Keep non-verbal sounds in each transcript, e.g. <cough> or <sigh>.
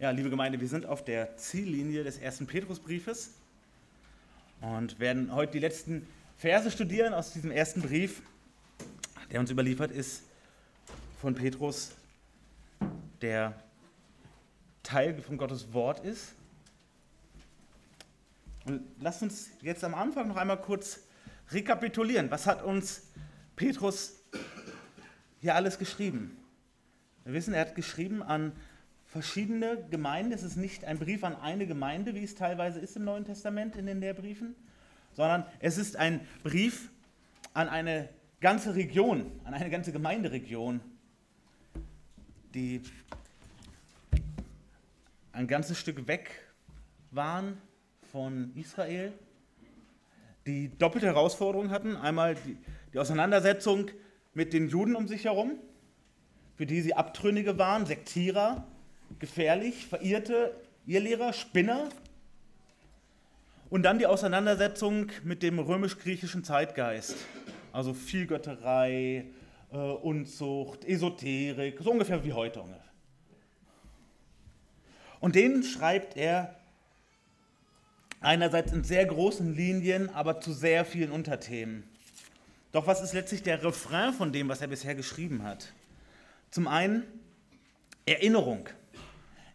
Ja, liebe Gemeinde, wir sind auf der Ziellinie des ersten Petrusbriefes und werden heute die letzten Verse studieren aus diesem ersten Brief, der uns überliefert ist von Petrus, der Teil von Gottes Wort ist. Und lasst uns jetzt am Anfang noch einmal kurz rekapitulieren. Was hat uns Petrus hier alles geschrieben? Wir wissen, er hat geschrieben an verschiedene Gemeinden. Es ist nicht ein Brief an eine Gemeinde, wie es teilweise ist im Neuen Testament in den Lehrbriefen, sondern es ist ein Brief an eine ganze Region, an eine ganze Gemeinderegion, die ein ganzes Stück weg waren von Israel, die doppelte Herausforderungen hatten. Einmal die, die Auseinandersetzung mit den Juden um sich herum, für die sie Abtrünnige waren, Sektierer, gefährlich, verirrte Irrlehrer, Spinner. Und dann die Auseinandersetzung mit dem römisch-griechischen Zeitgeist, also Vielgötterei, äh, Unzucht, Esoterik, so ungefähr wie heute. Und denen schreibt er einerseits in sehr großen Linien, aber zu sehr vielen Unterthemen. Doch was ist letztlich der Refrain von dem, was er bisher geschrieben hat? Zum einen Erinnerung.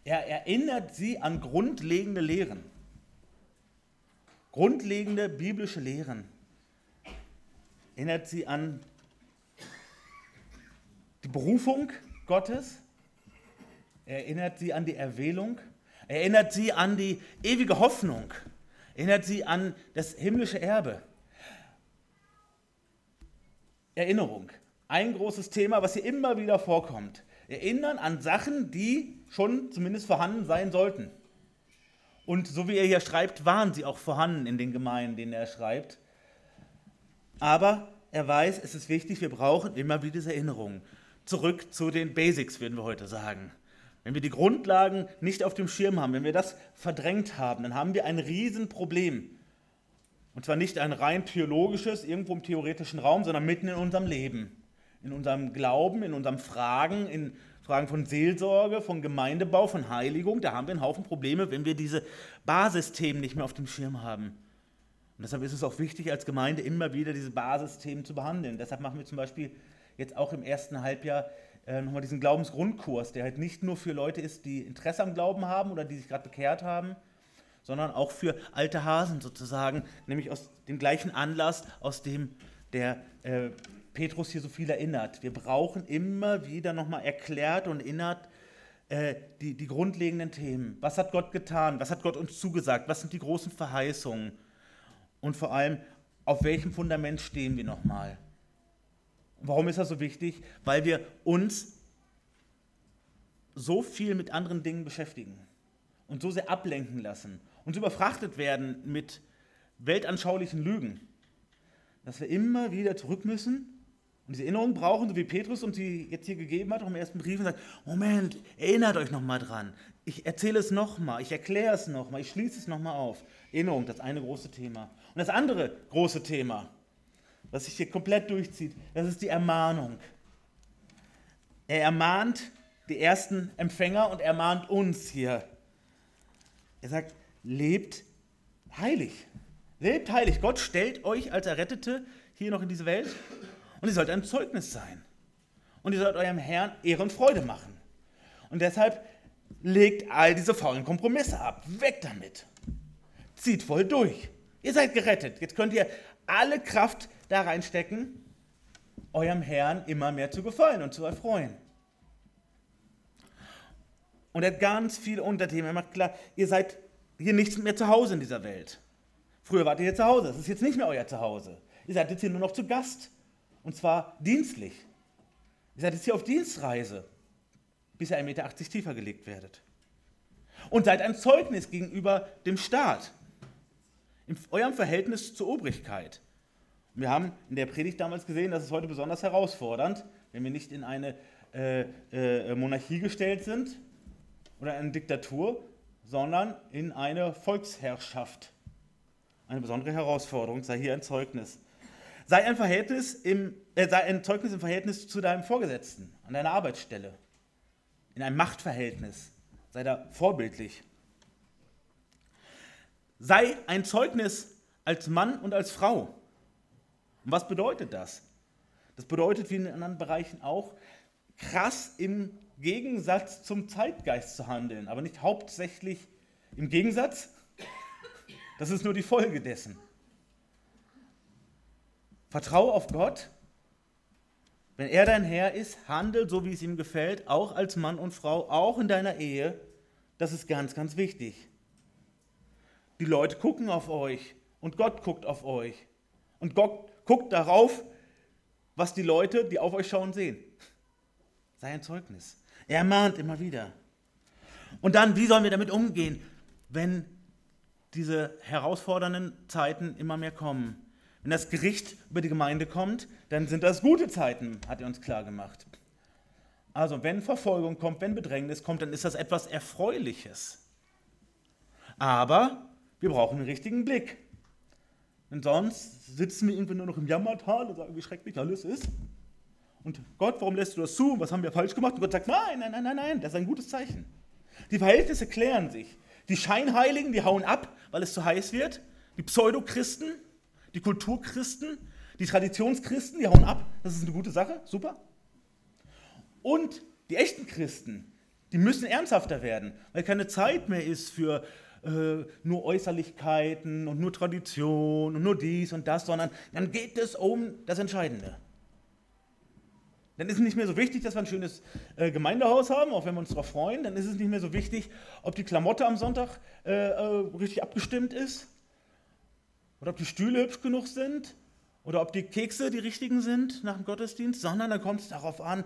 Er erinnert sie an grundlegende Lehren. Grundlegende biblische Lehren. Erinnert sie an die Berufung Gottes. Er erinnert sie an die Erwählung. Er erinnert sie an die ewige Hoffnung. Er erinnert sie an das himmlische Erbe. Erinnerung. Ein großes Thema, was hier immer wieder vorkommt. Erinnern an Sachen, die schon zumindest vorhanden sein sollten. Und so wie er hier schreibt, waren sie auch vorhanden in den Gemeinden, denen er schreibt. Aber er weiß, es ist wichtig, wir brauchen immer wieder diese Erinnerungen. Zurück zu den Basics, würden wir heute sagen. Wenn wir die Grundlagen nicht auf dem Schirm haben, wenn wir das verdrängt haben, dann haben wir ein Riesenproblem. Und zwar nicht ein rein theologisches, irgendwo im theoretischen Raum, sondern mitten in unserem Leben, in unserem Glauben, in unserem Fragen, in Fragen von Seelsorge, von Gemeindebau, von Heiligung, da haben wir einen Haufen Probleme, wenn wir diese Basisthemen nicht mehr auf dem Schirm haben. Und deshalb ist es auch wichtig, als Gemeinde immer wieder diese Basisthemen zu behandeln. Deshalb machen wir zum Beispiel jetzt auch im ersten Halbjahr äh, nochmal diesen Glaubensgrundkurs, der halt nicht nur für Leute ist, die Interesse am Glauben haben oder die sich gerade bekehrt haben, sondern auch für alte Hasen sozusagen, nämlich aus dem gleichen Anlass, aus dem der äh, Petrus hier so viel erinnert. Wir brauchen immer wieder nochmal erklärt und erinnert äh, die, die grundlegenden Themen. Was hat Gott getan? Was hat Gott uns zugesagt? Was sind die großen Verheißungen? Und vor allem, auf welchem Fundament stehen wir nochmal? Warum ist das so wichtig? Weil wir uns so viel mit anderen Dingen beschäftigen und so sehr ablenken lassen und überfrachtet werden mit weltanschaulichen Lügen, dass wir immer wieder zurück müssen und diese Erinnerung brauchen, so wie Petrus uns die jetzt hier gegeben hat, auch im ersten Brief, und sagt, Moment, erinnert euch nochmal dran. Ich erzähle es nochmal, ich erkläre es nochmal, ich schließe es nochmal auf. Erinnerung, das eine große Thema. Und das andere große Thema, was sich hier komplett durchzieht, das ist die Ermahnung. Er ermahnt die ersten Empfänger und ermahnt uns hier. Er sagt, lebt heilig. Lebt heilig. Gott stellt euch als Errettete hier noch in diese Welt und ihr sollt ein Zeugnis sein. Und ihr sollt eurem Herrn Ehre und Freude machen. Und deshalb legt all diese faulen Kompromisse ab. Weg damit. Zieht voll durch. Ihr seid gerettet. Jetzt könnt ihr alle Kraft da reinstecken, eurem Herrn immer mehr zu gefallen und zu erfreuen. Und er hat ganz viele Unterthemen. Er macht klar, ihr seid hier nicht mehr zu Hause in dieser Welt. Früher wart ihr hier zu Hause. Das ist jetzt nicht mehr euer Zuhause. Ihr seid jetzt hier nur noch zu Gast. Und zwar dienstlich. Ihr seid jetzt hier auf Dienstreise, bis ihr 1,80 Meter tiefer gelegt werdet. Und seid ein Zeugnis gegenüber dem Staat, in eurem Verhältnis zur Obrigkeit. Wir haben in der Predigt damals gesehen, dass es heute besonders herausfordernd, wenn wir nicht in eine äh, äh, Monarchie gestellt sind oder eine Diktatur, sondern in eine Volksherrschaft. Eine besondere Herausforderung, sei hier ein Zeugnis. Sei ein, Verhältnis im, äh, sei ein Zeugnis im Verhältnis zu deinem Vorgesetzten, an deiner Arbeitsstelle, in einem Machtverhältnis sei da vorbildlich. Sei ein Zeugnis als Mann und als Frau. Und was bedeutet das? Das bedeutet, wie in anderen Bereichen auch, krass im Gegensatz zum Zeitgeist zu handeln, aber nicht hauptsächlich im Gegensatz. Das ist nur die Folge dessen. Vertraue auf Gott. Wenn er dein Herr ist, handel so, wie es ihm gefällt, auch als Mann und Frau, auch in deiner Ehe. Das ist ganz, ganz wichtig. Die Leute gucken auf euch und Gott guckt auf euch. Und Gott guckt darauf, was die Leute, die auf euch schauen, sehen. Sei ein Zeugnis. Er mahnt immer wieder. Und dann, wie sollen wir damit umgehen, wenn diese herausfordernden Zeiten immer mehr kommen? Wenn das Gericht über die Gemeinde kommt, dann sind das gute Zeiten, hat er uns klar gemacht. Also wenn Verfolgung kommt, wenn Bedrängnis kommt, dann ist das etwas Erfreuliches. Aber wir brauchen einen richtigen Blick. Denn sonst sitzen wir irgendwie nur noch im Jammertal und sagen, wie schrecklich alles ist. Und Gott, warum lässt du das zu? Was haben wir falsch gemacht? Und Gott sagt, nein, nein, nein, nein, nein, das ist ein gutes Zeichen. Die Verhältnisse klären sich. Die Scheinheiligen, die hauen ab, weil es zu heiß wird. Die Pseudochristen, die Kulturchristen, die Traditionschristen, die hauen ab. Das ist eine gute Sache, super. Und die echten Christen, die müssen ernsthafter werden, weil keine Zeit mehr ist für äh, nur Äußerlichkeiten und nur Tradition und nur dies und das, sondern dann geht es um das Entscheidende. Dann ist es nicht mehr so wichtig, dass wir ein schönes äh, Gemeindehaus haben, auch wenn wir uns darauf freuen. Dann ist es nicht mehr so wichtig, ob die Klamotte am Sonntag äh, äh, richtig abgestimmt ist oder ob die Stühle hübsch genug sind oder ob die Kekse die richtigen sind nach dem Gottesdienst, sondern dann kommt es darauf an,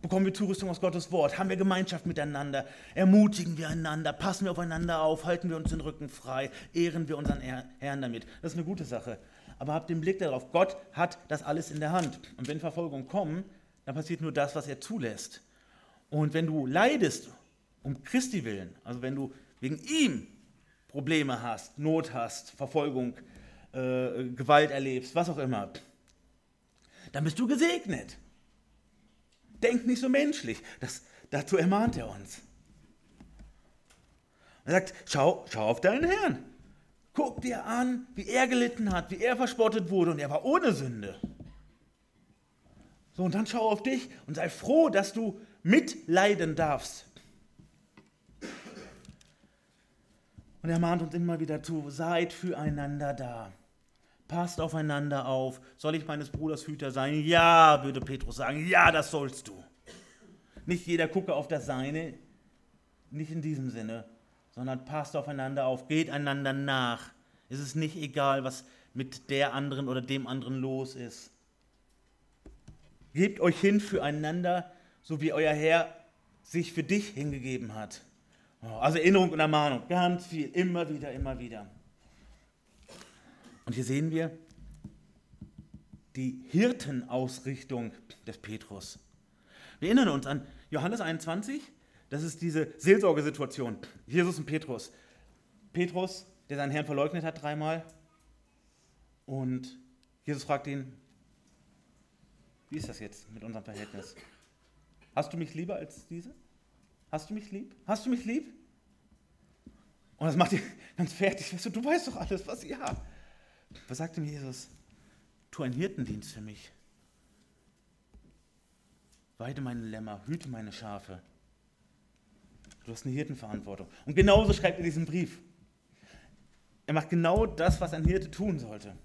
bekommen wir Zurüstung aus Gottes Wort, haben wir Gemeinschaft miteinander, ermutigen wir einander, passen wir aufeinander auf, halten wir uns den Rücken frei, ehren wir unseren Herrn damit. Das ist eine gute Sache aber habt den Blick darauf. Gott hat das alles in der Hand. Und wenn Verfolgungen kommen, dann passiert nur das, was er zulässt. Und wenn du leidest um Christi willen, also wenn du wegen ihm Probleme hast, Not hast, Verfolgung, äh, Gewalt erlebst, was auch immer, dann bist du gesegnet. Denk nicht so menschlich. Das, dazu ermahnt er uns. Er sagt, schau, schau auf deinen Herrn. Guck dir an, wie er gelitten hat, wie er verspottet wurde und er war ohne Sünde. So, und dann schau auf dich und sei froh, dass du mitleiden darfst. Und er mahnt uns immer wieder zu, seid füreinander da. Passt aufeinander auf. Soll ich meines Bruders Hüter sein? Ja, würde Petrus sagen. Ja, das sollst du. Nicht jeder gucke auf das Seine, nicht in diesem Sinne, sondern passt aufeinander auf, geht einander nach. Es ist nicht egal, was mit der anderen oder dem anderen los ist. Gebt euch hin füreinander, so wie euer Herr sich für dich hingegeben hat. Also Erinnerung und Ermahnung, ganz viel, immer wieder, immer wieder. Und hier sehen wir die Hirtenausrichtung des Petrus. Wir erinnern uns an Johannes 21, das ist diese Seelsorgesituation. Jesus und Petrus. Petrus, der seinen Herrn verleugnet hat dreimal. Und Jesus fragt ihn, wie ist das jetzt mit unserem Verhältnis? Hast du mich lieber als diese? Hast du mich lieb? Hast du mich lieb? Und das macht ihn <laughs> ganz fertig. Weißt du, du weißt doch alles, was ja. Was sagt ihm Jesus? Tu einen Hirtendienst für mich. Weide meine Lämmer, hüte meine Schafe. Du hast eine Hirtenverantwortung. Und genauso schreibt er diesen Brief. Er macht genau das, was ein Hirte tun sollte.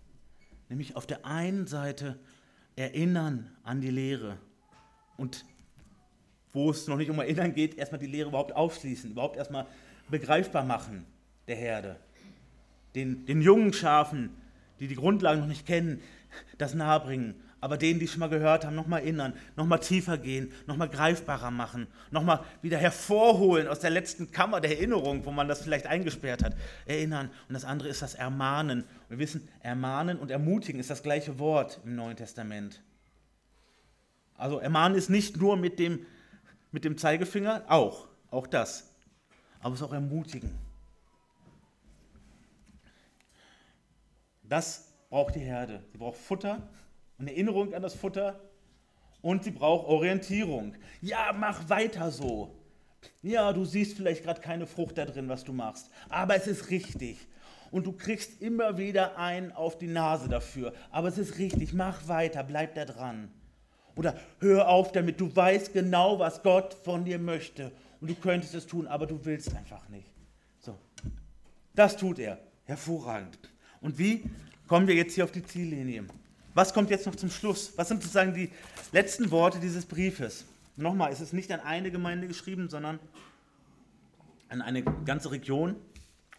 Nämlich auf der einen Seite erinnern an die Lehre und wo es noch nicht um Erinnern geht, erstmal die Lehre überhaupt aufschließen, überhaupt erstmal begreifbar machen der Herde. Den, den jungen Schafen, die die Grundlagen noch nicht kennen, das nahebringen aber denen, die schon mal gehört haben, nochmal erinnern, nochmal tiefer gehen, nochmal greifbarer machen, nochmal wieder hervorholen aus der letzten Kammer der Erinnerung, wo man das vielleicht eingesperrt hat, erinnern. Und das andere ist das Ermahnen. Wir wissen, ermahnen und ermutigen ist das gleiche Wort im Neuen Testament. Also ermahnen ist nicht nur mit dem, mit dem Zeigefinger, auch, auch das. Aber es auch ermutigen. Das braucht die Herde. Sie braucht Futter, eine Erinnerung an das Futter und sie braucht Orientierung. Ja, mach weiter so. Ja, du siehst vielleicht gerade keine Frucht da drin, was du machst, aber es ist richtig. Und du kriegst immer wieder einen auf die Nase dafür. Aber es ist richtig, mach weiter, bleib da dran. Oder hör auf damit, du weißt genau, was Gott von dir möchte. Und du könntest es tun, aber du willst einfach nicht. So. Das tut er. Hervorragend. Und wie kommen wir jetzt hier auf die Ziellinie? Was kommt jetzt noch zum Schluss? Was sind sozusagen die letzten Worte dieses Briefes? Nochmal, es ist nicht an eine Gemeinde geschrieben, sondern an eine ganze Region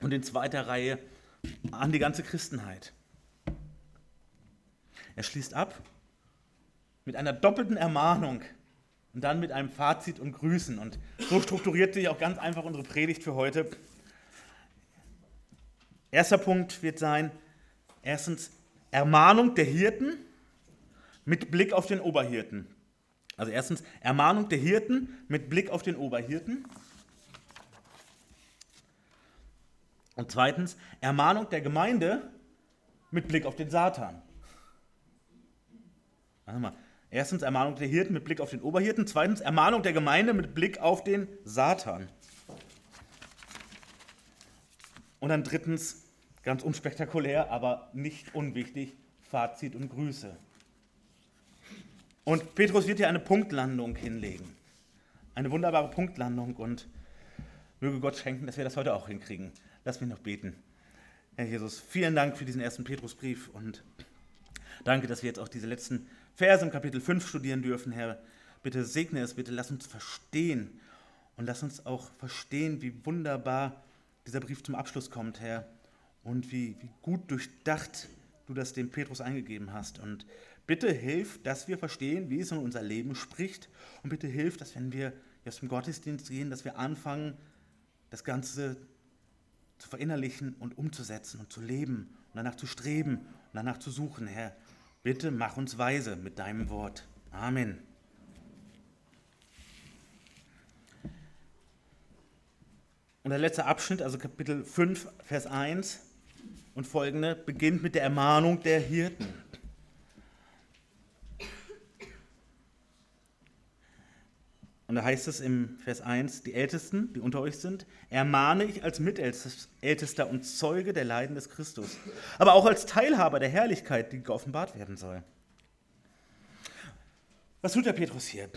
und in zweiter Reihe an die ganze Christenheit. Er schließt ab mit einer doppelten Ermahnung und dann mit einem Fazit und Grüßen. Und so strukturiert sich auch ganz einfach unsere Predigt für heute. Erster Punkt wird sein, erstens Ermahnung der Hirten mit Blick auf den Oberhirten. Also erstens Ermahnung der Hirten mit Blick auf den Oberhirten. Und zweitens Ermahnung der Gemeinde mit Blick auf den Satan. Also mal, erstens Ermahnung der Hirten mit Blick auf den Oberhirten, zweitens Ermahnung der Gemeinde mit Blick auf den Satan. Und dann drittens, ganz unspektakulär, aber nicht unwichtig, Fazit und Grüße. Und Petrus wird hier eine Punktlandung hinlegen. Eine wunderbare Punktlandung und möge Gott schenken, dass wir das heute auch hinkriegen. Lass mich noch beten. Herr Jesus, vielen Dank für diesen ersten Petrusbrief und danke, dass wir jetzt auch diese letzten Verse im Kapitel 5 studieren dürfen, Herr. Bitte segne es, bitte lass uns verstehen und lass uns auch verstehen, wie wunderbar dieser Brief zum Abschluss kommt, Herr, und wie, wie gut durchdacht du das dem Petrus eingegeben hast. Und bitte hilf, dass wir verstehen, wie es in unser Leben spricht. Und bitte hilf, dass wenn wir aus dem Gottesdienst gehen, dass wir anfangen, das Ganze zu verinnerlichen und umzusetzen und zu leben und danach zu streben und danach zu suchen, Herr. Bitte mach uns weise mit deinem Wort. Amen. Und der letzte Abschnitt, also Kapitel 5, Vers 1 und folgende, beginnt mit der Ermahnung der Hirten. Und da heißt es im Vers 1, die Ältesten, die unter euch sind, ermahne ich als Mitältester und Zeuge der Leiden des Christus, aber auch als Teilhaber der Herrlichkeit, die geoffenbart werden soll. Was tut der Petrus hier?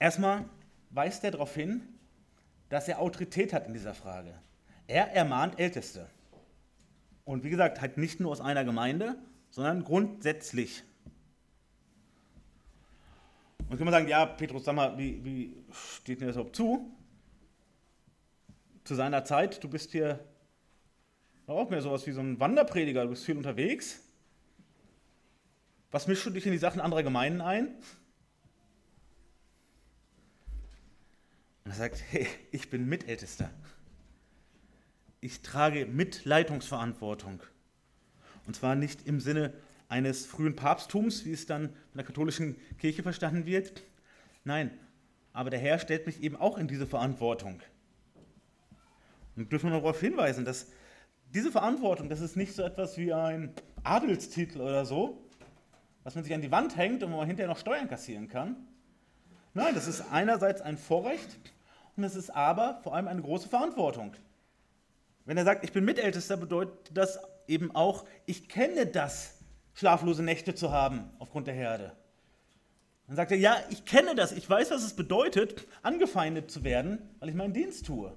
Erstmal weist er darauf hin, dass er Autorität hat in dieser Frage. Er ermahnt Älteste. Und wie gesagt, halt nicht nur aus einer Gemeinde, sondern grundsätzlich. Und kann man sagen, ja, Petrus, sag mal, wie, wie steht dir das überhaupt zu? Zu seiner Zeit, du bist hier auch mehr sowas wie so ein Wanderprediger, du bist viel unterwegs. Was mischst du dich in die Sachen anderer Gemeinden ein? Und er sagt, hey, ich bin Mitältester. Ich trage Mitleitungsverantwortung. Und zwar nicht im Sinne eines frühen Papsttums, wie es dann in der katholischen Kirche verstanden wird. Nein, aber der Herr stellt mich eben auch in diese Verantwortung. Und dürfen wir darauf hinweisen, dass diese Verantwortung, das ist nicht so etwas wie ein Adelstitel oder so, was man sich an die Wand hängt und wo man hinterher noch Steuern kassieren kann. Nein, das ist einerseits ein Vorrecht und es ist aber vor allem eine große Verantwortung. Wenn er sagt, ich bin Mitältester, bedeutet das eben auch, ich kenne das, schlaflose Nächte zu haben aufgrund der Herde. Dann sagt er, ja, ich kenne das, ich weiß, was es bedeutet, angefeindet zu werden, weil ich meinen Dienst tue.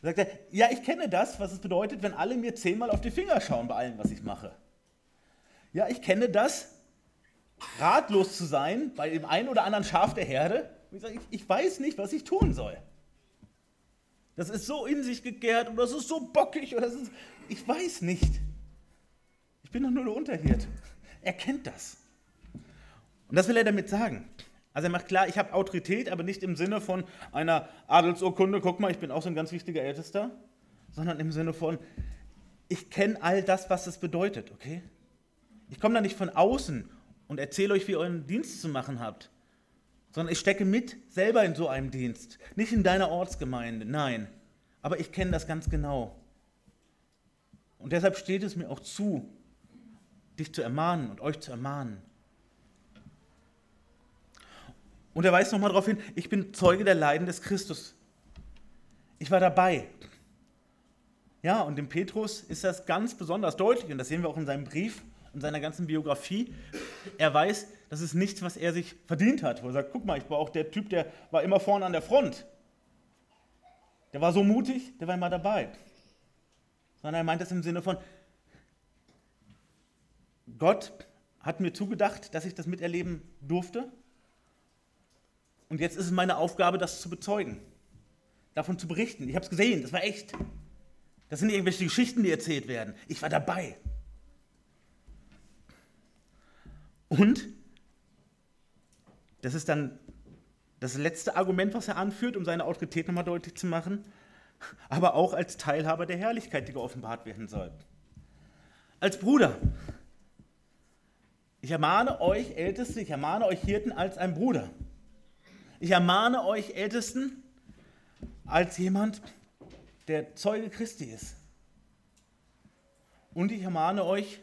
Dann sagt er, ja, ich kenne das, was es bedeutet, wenn alle mir zehnmal auf die Finger schauen bei allem, was ich mache. Ja, ich kenne das, ratlos zu sein bei dem einen oder anderen Schaf der Herde. Ich, sage, ich, ich weiß nicht, was ich tun soll. Das ist so in sich gekehrt und das ist so bockig oder das ist, ich weiß nicht. Ich bin doch nur der Unterhirt. Er kennt das. Und das will er damit sagen. Also er macht klar, ich habe Autorität, aber nicht im Sinne von einer Adelsurkunde, guck mal, ich bin auch so ein ganz wichtiger Ältester, sondern im Sinne von, ich kenne all das, was es bedeutet, okay? Ich komme da nicht von außen und erzähle euch, wie ihr euren Dienst zu machen habt, sondern ich stecke mit selber in so einem Dienst. Nicht in deiner Ortsgemeinde, nein. Aber ich kenne das ganz genau. Und deshalb steht es mir auch zu, dich zu ermahnen und euch zu ermahnen. Und er weist nochmal darauf hin, ich bin Zeuge der Leiden des Christus. Ich war dabei. Ja, und dem Petrus ist das ganz besonders deutlich, und das sehen wir auch in seinem Brief und seiner ganzen Biografie. Er weiß, das ist nichts, was er sich verdient hat. Wo er sagt, guck mal, ich war auch der Typ, der war immer vorne an der Front. Der war so mutig, der war immer dabei. Sondern er meint das im Sinne von, Gott hat mir zugedacht, dass ich das miterleben durfte. Und jetzt ist es meine Aufgabe, das zu bezeugen, davon zu berichten. Ich habe es gesehen, das war echt. Das sind irgendwelche Geschichten, die erzählt werden. Ich war dabei. Und das ist dann das letzte Argument, was er anführt, um seine Autorität nochmal deutlich zu machen, aber auch als Teilhaber der Herrlichkeit, die geoffenbart werden soll. Als Bruder. Ich ermahne euch Älteste, ich ermahne euch Hirten als ein Bruder. Ich ermahne euch Ältesten als jemand, der Zeuge Christi ist. Und ich ermahne euch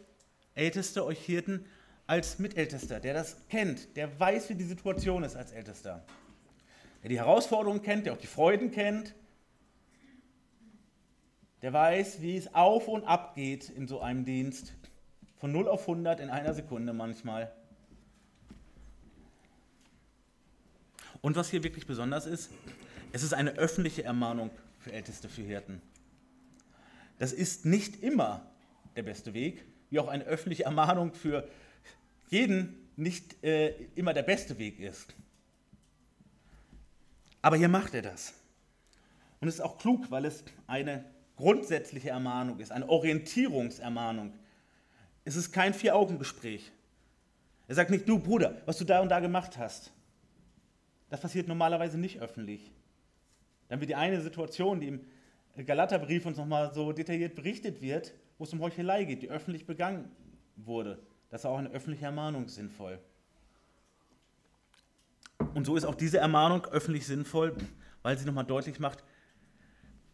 Älteste, euch Hirten als Mitältester, der das kennt, der weiß, wie die Situation ist als Ältester. Der die Herausforderungen kennt, der auch die Freuden kennt, der weiß, wie es auf und ab geht in so einem Dienst. Von 0 auf 100 in einer Sekunde manchmal. Und was hier wirklich besonders ist, es ist eine öffentliche Ermahnung für Älteste, für Hirten. Das ist nicht immer der beste Weg, wie auch eine öffentliche Ermahnung für jeden nicht äh, immer der beste Weg ist. Aber hier macht er das. Und es ist auch klug, weil es eine grundsätzliche Ermahnung ist, eine Orientierungsermahnung. Es ist kein Vier-Augen-Gespräch. Er sagt nicht, du Bruder, was du da und da gemacht hast. Das passiert normalerweise nicht öffentlich. Dann wird die eine Situation, die im Galaterbrief uns nochmal so detailliert berichtet wird, wo es um Heuchelei geht, die öffentlich begangen wurde. Das ist auch eine öffentliche Ermahnung sinnvoll. Und so ist auch diese Ermahnung öffentlich sinnvoll, weil sie nochmal deutlich macht,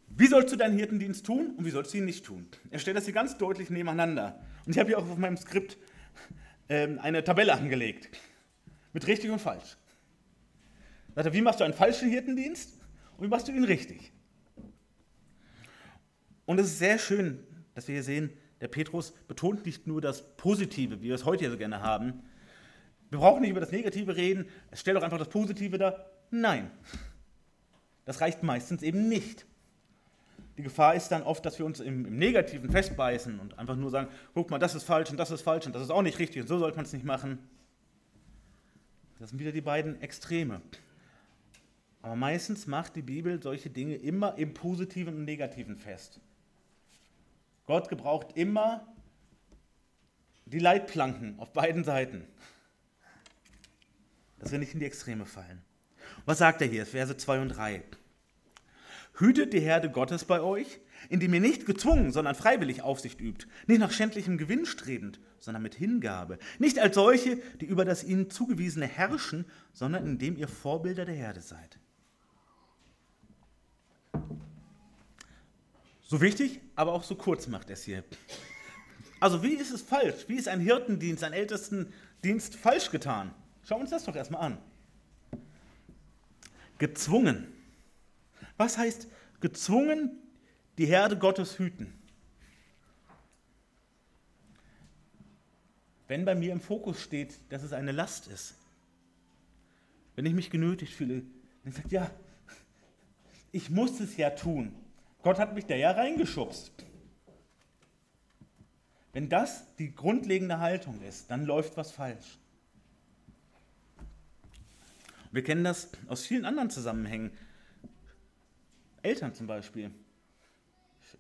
wie sollst du deinen Hirtendienst tun und wie sollst du ihn nicht tun? Er stellt das hier ganz deutlich nebeneinander. Und ich habe hier auch auf meinem Skript ähm, eine Tabelle angelegt. Mit richtig und falsch. Sagt er, wie machst du einen falschen Hirtendienst und wie machst du ihn richtig? Und es ist sehr schön, dass wir hier sehen, der Petrus betont nicht nur das Positive, wie wir es heute ja so gerne haben. Wir brauchen nicht über das Negative reden, es stellt doch einfach das Positive dar. Nein, das reicht meistens eben nicht. Die Gefahr ist dann oft, dass wir uns im, im, Negativen festbeißen und einfach nur sagen, guck mal, das ist falsch und das ist falsch und das ist auch nicht richtig und so sollte man es nicht machen. Das sind wieder die beiden Extreme. Aber meistens macht die Bibel solche Dinge immer im Positiven und Negativen fest. Gott gebraucht immer die Leitplanken auf beiden Seiten, dass wir nicht in die Extreme fallen. Was sagt er hier? Verse 2 und 3. Hütet die Herde Gottes bei euch, indem ihr nicht gezwungen, sondern freiwillig Aufsicht übt, nicht nach schändlichem Gewinn strebend, sondern mit Hingabe, nicht als solche, die über das ihnen zugewiesene herrschen, sondern indem ihr Vorbilder der Herde seid. So wichtig, aber auch so kurz macht es hier. Also wie ist es falsch? Wie ist ein Hirtendienst, ein Ältestendienst falsch getan? Schauen wir uns das doch erstmal an. Gezwungen. Was heißt gezwungen, die Herde Gottes hüten? Wenn bei mir im Fokus steht, dass es eine Last ist, wenn ich mich genötigt fühle, dann sagt ja, ich muss es ja tun. Gott hat mich da ja reingeschubst. Wenn das die grundlegende Haltung ist, dann läuft was falsch. Wir kennen das aus vielen anderen Zusammenhängen. Eltern zum Beispiel.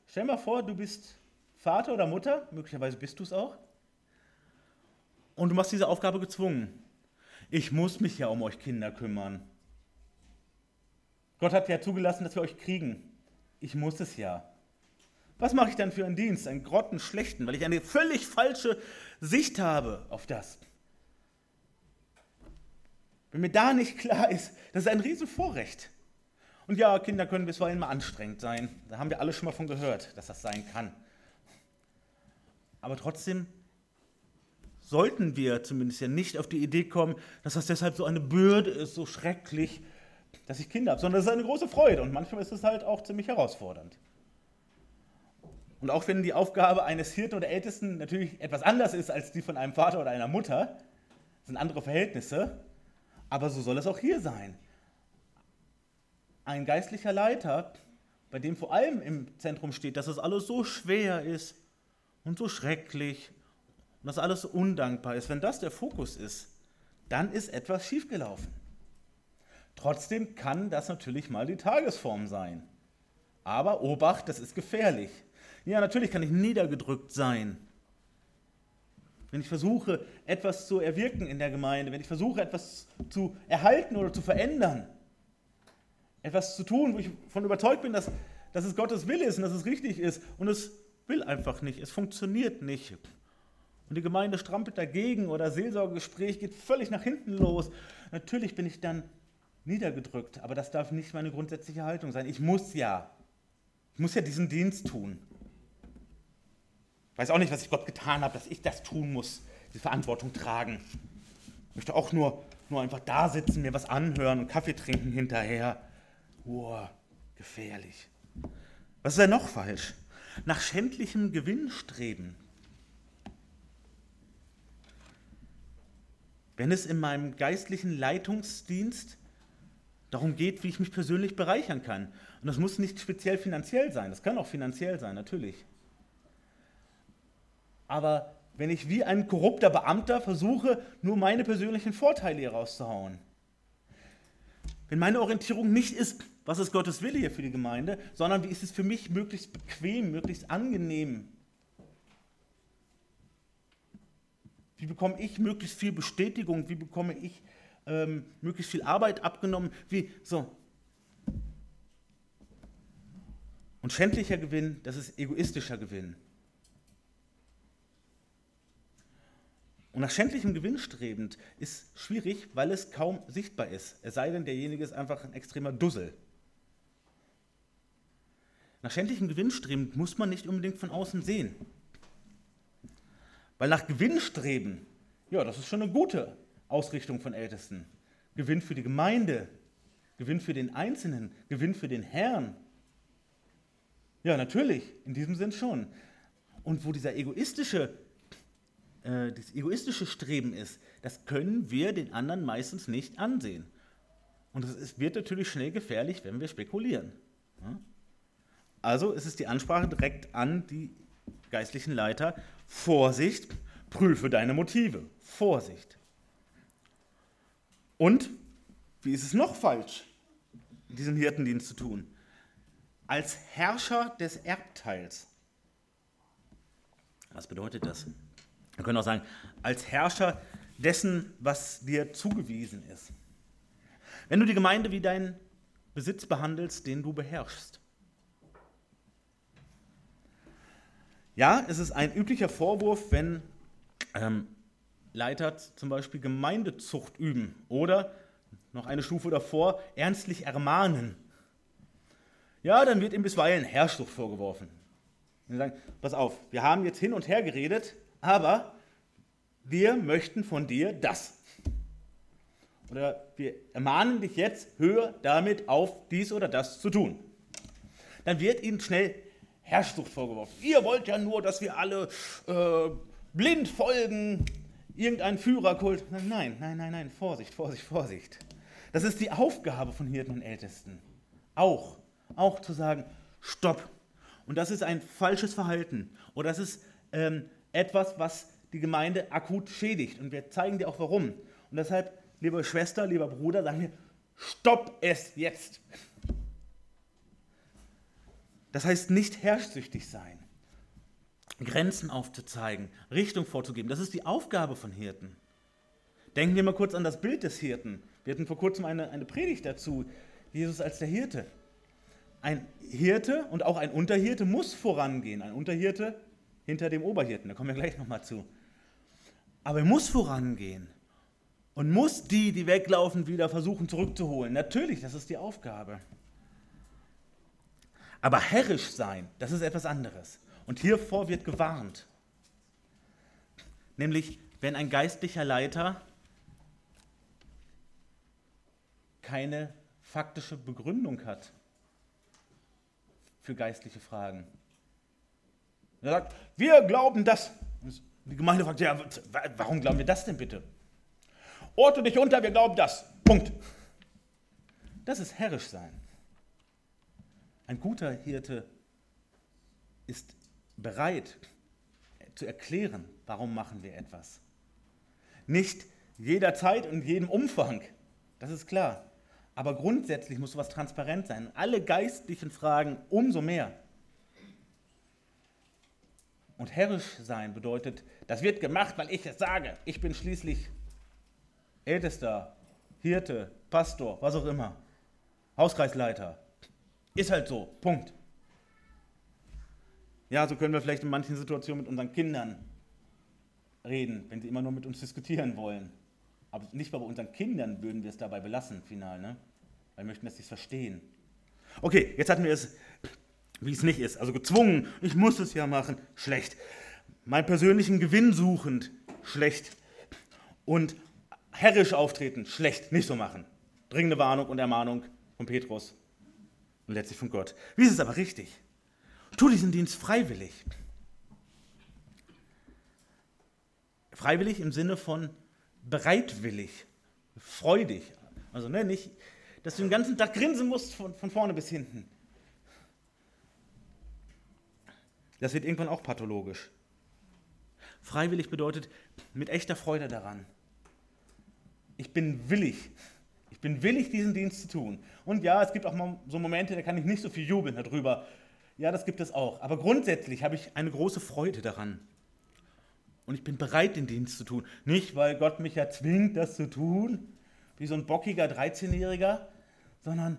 Stell mal vor, du bist Vater oder Mutter, möglicherweise bist du es auch, und du machst diese Aufgabe gezwungen. Ich muss mich ja um euch Kinder kümmern. Gott hat ja zugelassen, dass wir euch kriegen ich muss es ja. Was mache ich dann für einen Dienst? Einen grottenschlechten, weil ich eine völlig falsche Sicht habe auf das. Wenn mir da nicht klar ist, das ist ein Riesenvorrecht. Und ja, Kinder können bisweilen mal anstrengend sein. Da haben wir alle schon mal von gehört, dass das sein kann. Aber trotzdem sollten wir zumindest ja nicht auf die Idee kommen, dass das deshalb so eine Bürde ist, so schrecklich, dass ich Kinder habe, sondern es ist eine große Freude und manchmal ist es halt auch ziemlich herausfordernd. Und auch wenn die Aufgabe eines Hirten oder Ältesten natürlich etwas anders ist als die von einem Vater oder einer Mutter, sind andere Verhältnisse, aber so soll es auch hier sein. Ein geistlicher Leiter, bei dem vor allem im Zentrum steht, dass es alles so schwer ist und so schrecklich und dass alles so undankbar ist, wenn das der Fokus ist, dann ist etwas schiefgelaufen. Trotzdem kann das natürlich mal die Tagesform sein. Aber Obacht, das ist gefährlich. Ja, natürlich kann ich niedergedrückt sein. Wenn ich versuche, etwas zu erwirken in der Gemeinde, wenn ich versuche, etwas zu erhalten oder zu verändern, etwas zu tun, wo ich von überzeugt bin, dass, dass es Gottes Wille ist und dass es richtig ist und es will einfach nicht, es funktioniert nicht. Und die Gemeinde strampelt dagegen oder Seelsorgegespräch geht völlig nach hinten los. Natürlich bin ich dann niedergedrückt, aber das darf nicht meine grundsätzliche Haltung sein. Ich muss ja, ich muss ja diesen Dienst tun. Ich weiß auch nicht, was ich Gott getan habe, dass ich das tun muss, die Verantwortung tragen. Ich möchte auch nur, nur einfach da sitzen, mir was anhören und Kaffee trinken hinterher. Oh, gefährlich. Was ist denn noch falsch? Nach schändlichem Gewinn streben. Wenn es in meinem geistlichen Leitungsdienst darum geht, wie ich mich persönlich bereichern kann. Und das muss nicht speziell finanziell sein, das kann auch finanziell sein, natürlich. Aber wenn ich wie ein korrupter Beamter versuche, nur meine persönlichen Vorteile hier rauszuhauen, wenn meine Orientierung nicht ist, was ist Gottes Wille hier für die Gemeinde, sondern wie ist es für mich möglichst bequem, möglichst angenehm, Wie bekomme ich möglichst viel Bestätigung? Wie bekomme ich ähm, möglichst viel Arbeit abgenommen? Wie so. Und schändlicher Gewinn, das ist egoistischer Gewinn. Und nach schändlichem Gewinn strebend ist schwierig, weil es kaum sichtbar ist. Es sei denn, derjenige ist einfach ein extremer Dussel. Nach schändlichem Gewinn strebend muss man nicht unbedingt von außen sehen. Weil nach Gewinn streben, ja, das ist schon eine gute Ausrichtung von Ältesten. Gewinn für die Gemeinde, Gewinn für den Einzelnen, Gewinn für den Herrn. Ja, natürlich, in diesem Sinn schon. Und wo dieser egoistische, äh, dieses egoistische Streben ist, das können wir den anderen meistens nicht ansehen. Und es wird natürlich schnell gefährlich, wenn wir spekulieren. Also ist es die Ansprache direkt an die geistlichen Leiter, Vorsicht, prüfe deine Motive. Vorsicht. Und wie ist es noch falsch, diesen Hirtendienst zu tun? Als Herrscher des Erbteils. Was bedeutet das? Wir können auch sagen, als Herrscher dessen, was dir zugewiesen ist. Wenn du die Gemeinde wie deinen Besitz behandelst, den du beherrschst. Ja, es ist ein üblicher Vorwurf, wenn ähm, Leiter zum Beispiel Gemeindezucht üben oder noch eine Stufe davor ernstlich ermahnen. Ja, dann wird ihm bisweilen Herrschsucht vorgeworfen. Sie sagen, pass auf, wir haben jetzt hin und her geredet, aber wir möchten von dir das. Oder wir ermahnen dich jetzt, hör damit auf, dies oder das zu tun. Dann wird ihnen schnell Herrschsucht vorgeworfen. Ihr wollt ja nur, dass wir alle äh, blind folgen, irgendein Führerkult. Nein, nein, nein, nein, Vorsicht, Vorsicht, Vorsicht. Das ist die Aufgabe von Hirten und Ältesten. Auch, auch zu sagen, stopp. Und das ist ein falsches Verhalten. Oder das ist ähm, etwas, was die Gemeinde akut schädigt. Und wir zeigen dir auch warum. Und deshalb, liebe Schwester, lieber Bruder, sagen wir, stopp es jetzt. Das heißt nicht herrschsüchtig sein, Grenzen aufzuzeigen, Richtung vorzugeben. Das ist die Aufgabe von Hirten. Denken wir mal kurz an das Bild des Hirten. Wir hatten vor kurzem eine, eine Predigt dazu, Jesus als der Hirte. Ein Hirte und auch ein Unterhirte muss vorangehen. Ein Unterhirte hinter dem Oberhirten, da kommen wir gleich nochmal zu. Aber er muss vorangehen und muss die, die weglaufen, wieder versuchen zurückzuholen. Natürlich, das ist die Aufgabe. Aber herrisch sein, das ist etwas anderes. Und hiervor wird gewarnt. Nämlich wenn ein geistlicher Leiter keine faktische Begründung hat für geistliche Fragen. Er sagt, wir glauben das. Die Gemeinde fragt, ja, warum glauben wir das denn bitte? Orte dich unter, wir glauben das. Punkt. Das ist herrisch sein. Ein guter Hirte ist bereit zu erklären, warum machen wir etwas. Nicht jederzeit und jedem Umfang, das ist klar. Aber grundsätzlich muss sowas transparent sein. Alle geistlichen Fragen umso mehr. Und herrisch sein bedeutet, das wird gemacht, weil ich es sage. Ich bin schließlich Ältester, Hirte, Pastor, was auch immer. Hauskreisleiter. Ist halt so. Punkt. Ja, so können wir vielleicht in manchen Situationen mit unseren Kindern reden, wenn sie immer nur mit uns diskutieren wollen. Aber nicht mal bei unseren Kindern würden wir es dabei belassen, final, ne? Weil wir möchten, dass sie es verstehen. Okay, jetzt hatten wir es, wie es nicht ist. Also gezwungen, ich muss es ja machen, schlecht. Mein persönlichen Gewinn suchend, schlecht. Und herrisch auftreten, schlecht, nicht so machen. Dringende Warnung und Ermahnung von Petrus und letztlich von Gott. Wie ist es aber richtig? Tu diesen Dienst freiwillig. Freiwillig im Sinne von bereitwillig, freudig. Also ne, nicht, dass du den ganzen Tag grinsen musst von, von vorne bis hinten. Das wird irgendwann auch pathologisch. Freiwillig bedeutet mit echter Freude daran. Ich bin willig. Ich bin willig, diesen Dienst zu tun. Und ja, es gibt auch mal so Momente, da kann ich nicht so viel jubeln darüber. Ja, das gibt es auch. Aber grundsätzlich habe ich eine große Freude daran. Und ich bin bereit, den Dienst zu tun. Nicht, weil Gott mich ja zwingt, das zu tun, wie so ein bockiger 13-Jähriger, sondern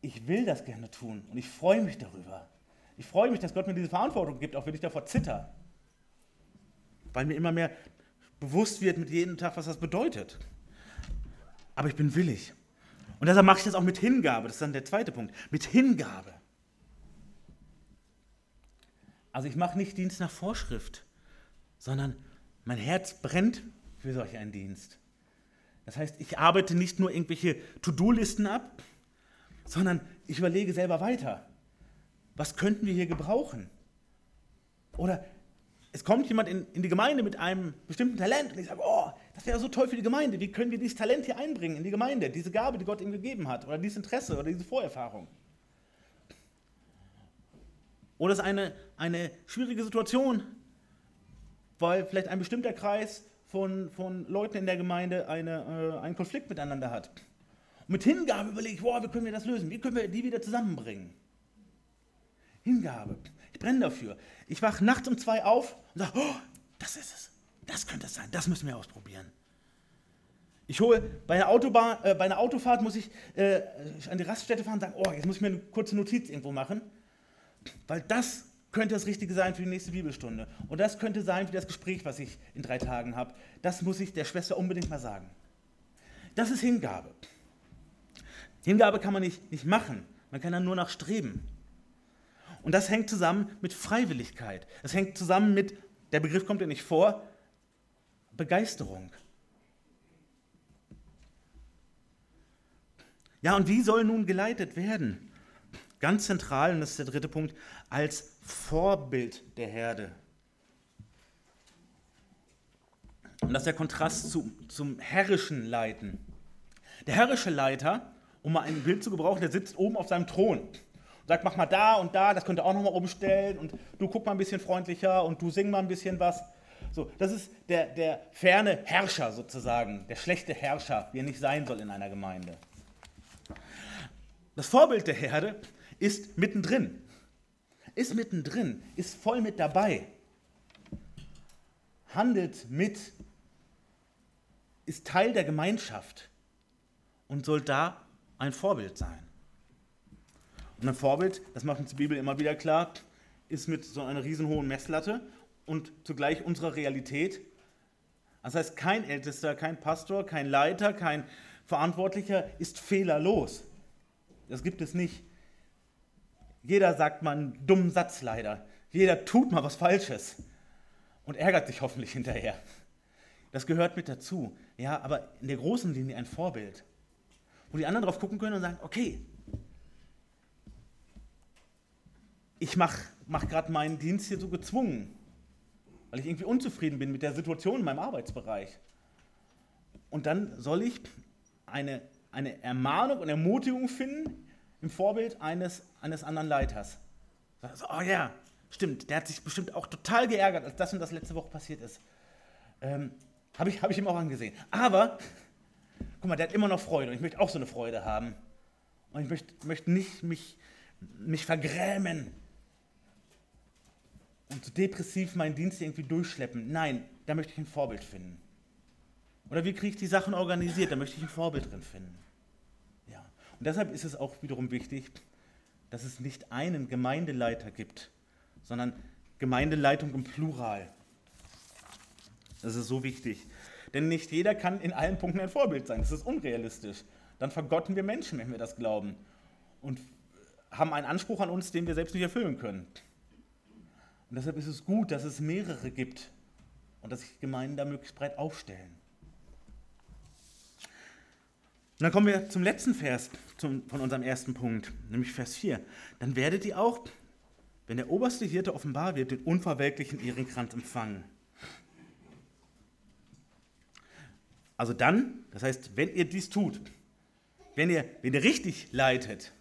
ich will das gerne tun und ich freue mich darüber. Ich freue mich, dass Gott mir diese Verantwortung gibt, auch wenn ich davor zitter. Weil mir immer mehr bewusst wird mit jedem Tag, was das bedeutet. Aber ich bin willig. Und deshalb mache ich das auch mit Hingabe. Das ist dann der zweite Punkt. Mit Hingabe. Also ich mache nicht Dienst nach Vorschrift, sondern mein Herz brennt für solch einen Dienst. Das heißt, ich arbeite nicht nur irgendwelche To-Do-Listen ab, sondern ich überlege selber weiter. Was könnten wir hier gebrauchen? Oder es kommt jemand in, in die Gemeinde mit einem bestimmten Talent und ich sage, oh, das wäre so toll für die Gemeinde. Wie können wir dieses Talent hier einbringen in die Gemeinde? Diese Gabe, die Gott ihm gegeben hat oder dieses Interesse oder diese Vorerfahrung. Oder es ist eine, eine schwierige Situation, weil vielleicht ein bestimmter Kreis von, von Leuten in der Gemeinde eine, äh, einen Konflikt miteinander hat. Und mit Hingabe überlege ich, wow, wie können wir das lösen? Wie können wir die wieder zusammenbringen? Hingabe. Ich brenne dafür. Ich wache nachts um zwei auf und sage, oh, das ist es. Das könnte es sein. Das müssen wir ausprobieren. Ich hole bei einer, Autobahn, äh, bei einer Autofahrt muss ich äh, an die Raststätte fahren und sagen, oh, jetzt muss ich mir eine kurze Notiz irgendwo machen, weil das könnte das Richtige sein für die nächste Bibelstunde. Und das könnte sein für das Gespräch, was ich in drei Tagen habe. Das muss ich der Schwester unbedingt mal sagen. Das ist Hingabe. Hingabe kann man nicht, nicht machen, man kann dann nur nach streben. Und das hängt zusammen mit Freiwilligkeit. Das hängt zusammen mit, der Begriff kommt ja nicht vor, Begeisterung. Ja, und wie soll nun geleitet werden? Ganz zentral, und das ist der dritte Punkt, als Vorbild der Herde. Und das ist der Kontrast zu, zum herrischen Leiten. Der herrische Leiter, um mal ein Bild zu gebrauchen, der sitzt oben auf seinem Thron sagt, mach mal da und da, das könnt ihr auch nochmal umstellen und du guck mal ein bisschen freundlicher und du sing mal ein bisschen was. So, das ist der, der ferne Herrscher sozusagen, der schlechte Herrscher, wie er nicht sein soll in einer Gemeinde. Das Vorbild der Herde ist mittendrin. Ist mittendrin, ist voll mit dabei. Handelt mit, ist Teil der Gemeinschaft und soll da ein Vorbild sein. Ein Vorbild, das macht uns die Bibel immer wieder klar, ist mit so einer riesenhohen Messlatte und zugleich unserer Realität. Das heißt, kein Ältester, kein Pastor, kein Leiter, kein Verantwortlicher ist fehlerlos. Das gibt es nicht. Jeder sagt mal einen dummen Satz leider. Jeder tut mal was Falsches und ärgert sich hoffentlich hinterher. Das gehört mit dazu. Ja, aber in der großen Linie ein Vorbild. Wo die anderen drauf gucken können und sagen, okay, ich mache mach gerade meinen Dienst hier so gezwungen, weil ich irgendwie unzufrieden bin mit der Situation in meinem Arbeitsbereich. Und dann soll ich eine, eine Ermahnung und Ermutigung finden im Vorbild eines, eines anderen Leiters. So, oh ja, stimmt, der hat sich bestimmt auch total geärgert, als das und das letzte Woche passiert ist. Ähm, Habe ich, hab ich ihm auch angesehen. Aber, guck mal, der hat immer noch Freude und ich möchte auch so eine Freude haben. Und ich möchte, möchte nicht mich, mich vergrämen und so depressiv meinen Dienst irgendwie durchschleppen. Nein, da möchte ich ein Vorbild finden. Oder wie kriege ich die Sachen organisiert? Da möchte ich ein Vorbild drin finden. Ja. Und deshalb ist es auch wiederum wichtig, dass es nicht einen Gemeindeleiter gibt, sondern Gemeindeleitung im Plural. Das ist so wichtig. Denn nicht jeder kann in allen Punkten ein Vorbild sein. Das ist unrealistisch. Dann vergotten wir Menschen, wenn wir das glauben. Und haben einen Anspruch an uns, den wir selbst nicht erfüllen können. Und deshalb ist es gut, dass es mehrere gibt und dass sich Gemeinden da möglichst breit aufstellen. Und dann kommen wir zum letzten Vers zum, von unserem ersten Punkt, nämlich Vers 4. Dann werdet ihr auch, wenn der oberste Hirte offenbar wird, den unverwelklichen Ehrenkranz empfangen. Also dann, das heißt, wenn ihr dies tut, wenn ihr, wenn ihr richtig leitet,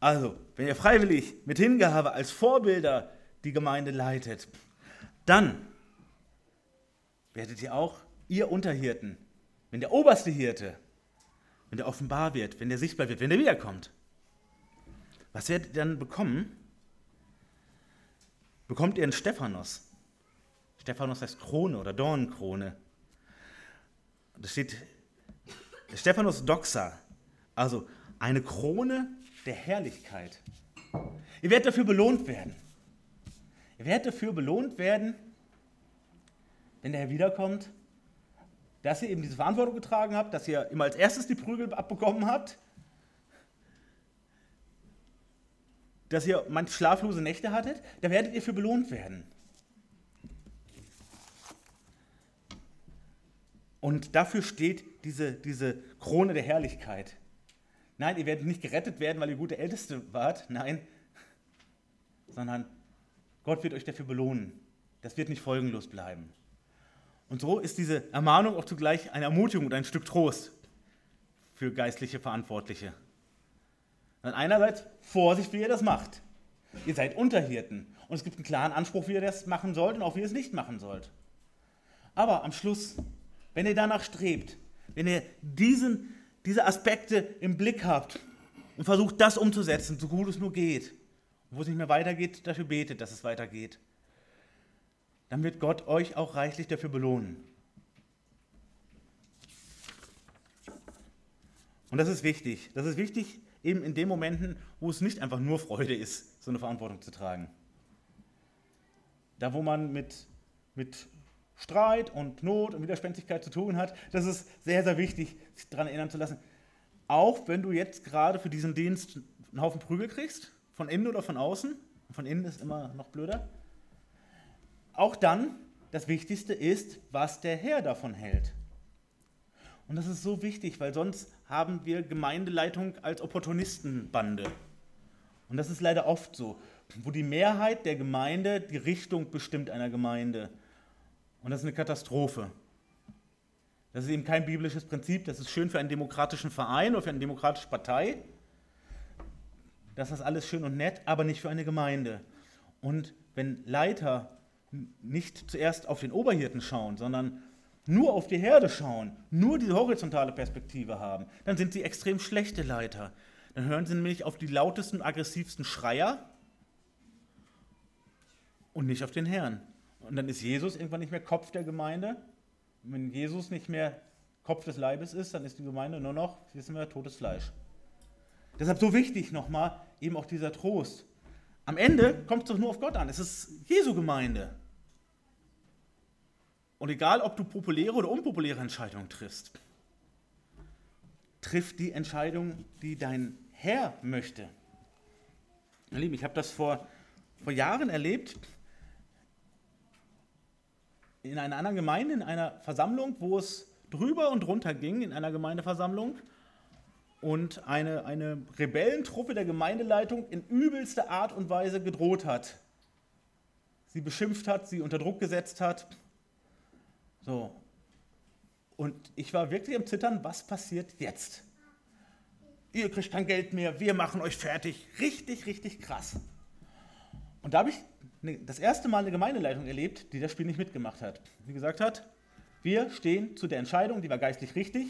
also wenn ihr freiwillig mit Hingabe als Vorbilder die Gemeinde leitet, dann werdet ihr auch, ihr Unterhirten, wenn der oberste Hirte, wenn der offenbar wird, wenn der sichtbar wird, wenn der wiederkommt, was werdet ihr dann bekommen? Bekommt ihr einen Stephanos? Stephanos heißt Krone oder Dornenkrone. Da steht Stephanos Doxa, also eine Krone der Herrlichkeit. Ihr werdet dafür belohnt werden. Ihr werdet dafür belohnt werden, wenn der Herr wiederkommt, dass ihr eben diese Verantwortung getragen habt, dass ihr immer als erstes die Prügel abbekommen habt, dass ihr manche schlaflose Nächte hattet, da werdet ihr für belohnt werden. Und dafür steht diese, diese Krone der Herrlichkeit. Nein, ihr werdet nicht gerettet werden, weil ihr gute Älteste wart, nein, sondern Gott wird euch dafür belohnen. Das wird nicht folgenlos bleiben. Und so ist diese Ermahnung auch zugleich eine Ermutigung und ein Stück Trost für geistliche Verantwortliche. Dann einerseits Vorsicht, wie ihr das macht. Ihr seid Unterhirten und es gibt einen klaren Anspruch, wie ihr das machen sollt und auch wie ihr es nicht machen sollt. Aber am Schluss, wenn ihr danach strebt, wenn ihr diesen, diese Aspekte im Blick habt und versucht, das umzusetzen, so gut es nur geht, wo es nicht mehr weitergeht, dafür betet, dass es weitergeht. Dann wird Gott euch auch reichlich dafür belohnen. Und das ist wichtig. Das ist wichtig eben in den Momenten, wo es nicht einfach nur Freude ist, so eine Verantwortung zu tragen. Da, wo man mit, mit Streit und Not und Widerspenstigkeit zu tun hat, das ist sehr, sehr wichtig, sich daran erinnern zu lassen. Auch wenn du jetzt gerade für diesen Dienst einen Haufen Prügel kriegst, von innen oder von außen. Von innen ist immer noch blöder. Auch dann, das Wichtigste ist, was der Herr davon hält. Und das ist so wichtig, weil sonst haben wir Gemeindeleitung als Opportunistenbande. Und das ist leider oft so, wo die Mehrheit der Gemeinde die Richtung bestimmt einer Gemeinde. Und das ist eine Katastrophe. Das ist eben kein biblisches Prinzip, das ist schön für einen demokratischen Verein oder für eine demokratische Partei das ist alles schön und nett, aber nicht für eine Gemeinde. Und wenn Leiter nicht zuerst auf den Oberhirten schauen, sondern nur auf die Herde schauen, nur diese horizontale Perspektive haben, dann sind sie extrem schlechte Leiter. Dann hören sie nämlich auf die lautesten, aggressivsten Schreier und nicht auf den Herrn. Und dann ist Jesus irgendwann nicht mehr Kopf der Gemeinde. Und wenn Jesus nicht mehr Kopf des Leibes ist, dann ist die Gemeinde nur noch, wissen wir, totes Fleisch. Deshalb so wichtig nochmal eben auch dieser Trost. Am Ende kommt es doch nur auf Gott an. Es ist Jesu Gemeinde. Und egal, ob du populäre oder unpopuläre Entscheidungen triffst, triff die Entscheidung, die dein Herr möchte. Meine Lieben, ich habe das vor, vor Jahren erlebt. in einer anderen Gemeinde, in einer Versammlung, wo es drüber und drunter ging, in einer Gemeindeversammlung. Und eine, eine Rebellentruppe der Gemeindeleitung in übelster Art und Weise gedroht hat. Sie beschimpft hat, sie unter Druck gesetzt hat. So. Und ich war wirklich am Zittern, was passiert jetzt? Ihr kriegt kein Geld mehr, wir machen euch fertig. Richtig, richtig krass. Und da habe ich ne, das erste Mal eine Gemeindeleitung erlebt, die das Spiel nicht mitgemacht hat. Die gesagt hat, wir stehen zu der Entscheidung, die war geistlich richtig.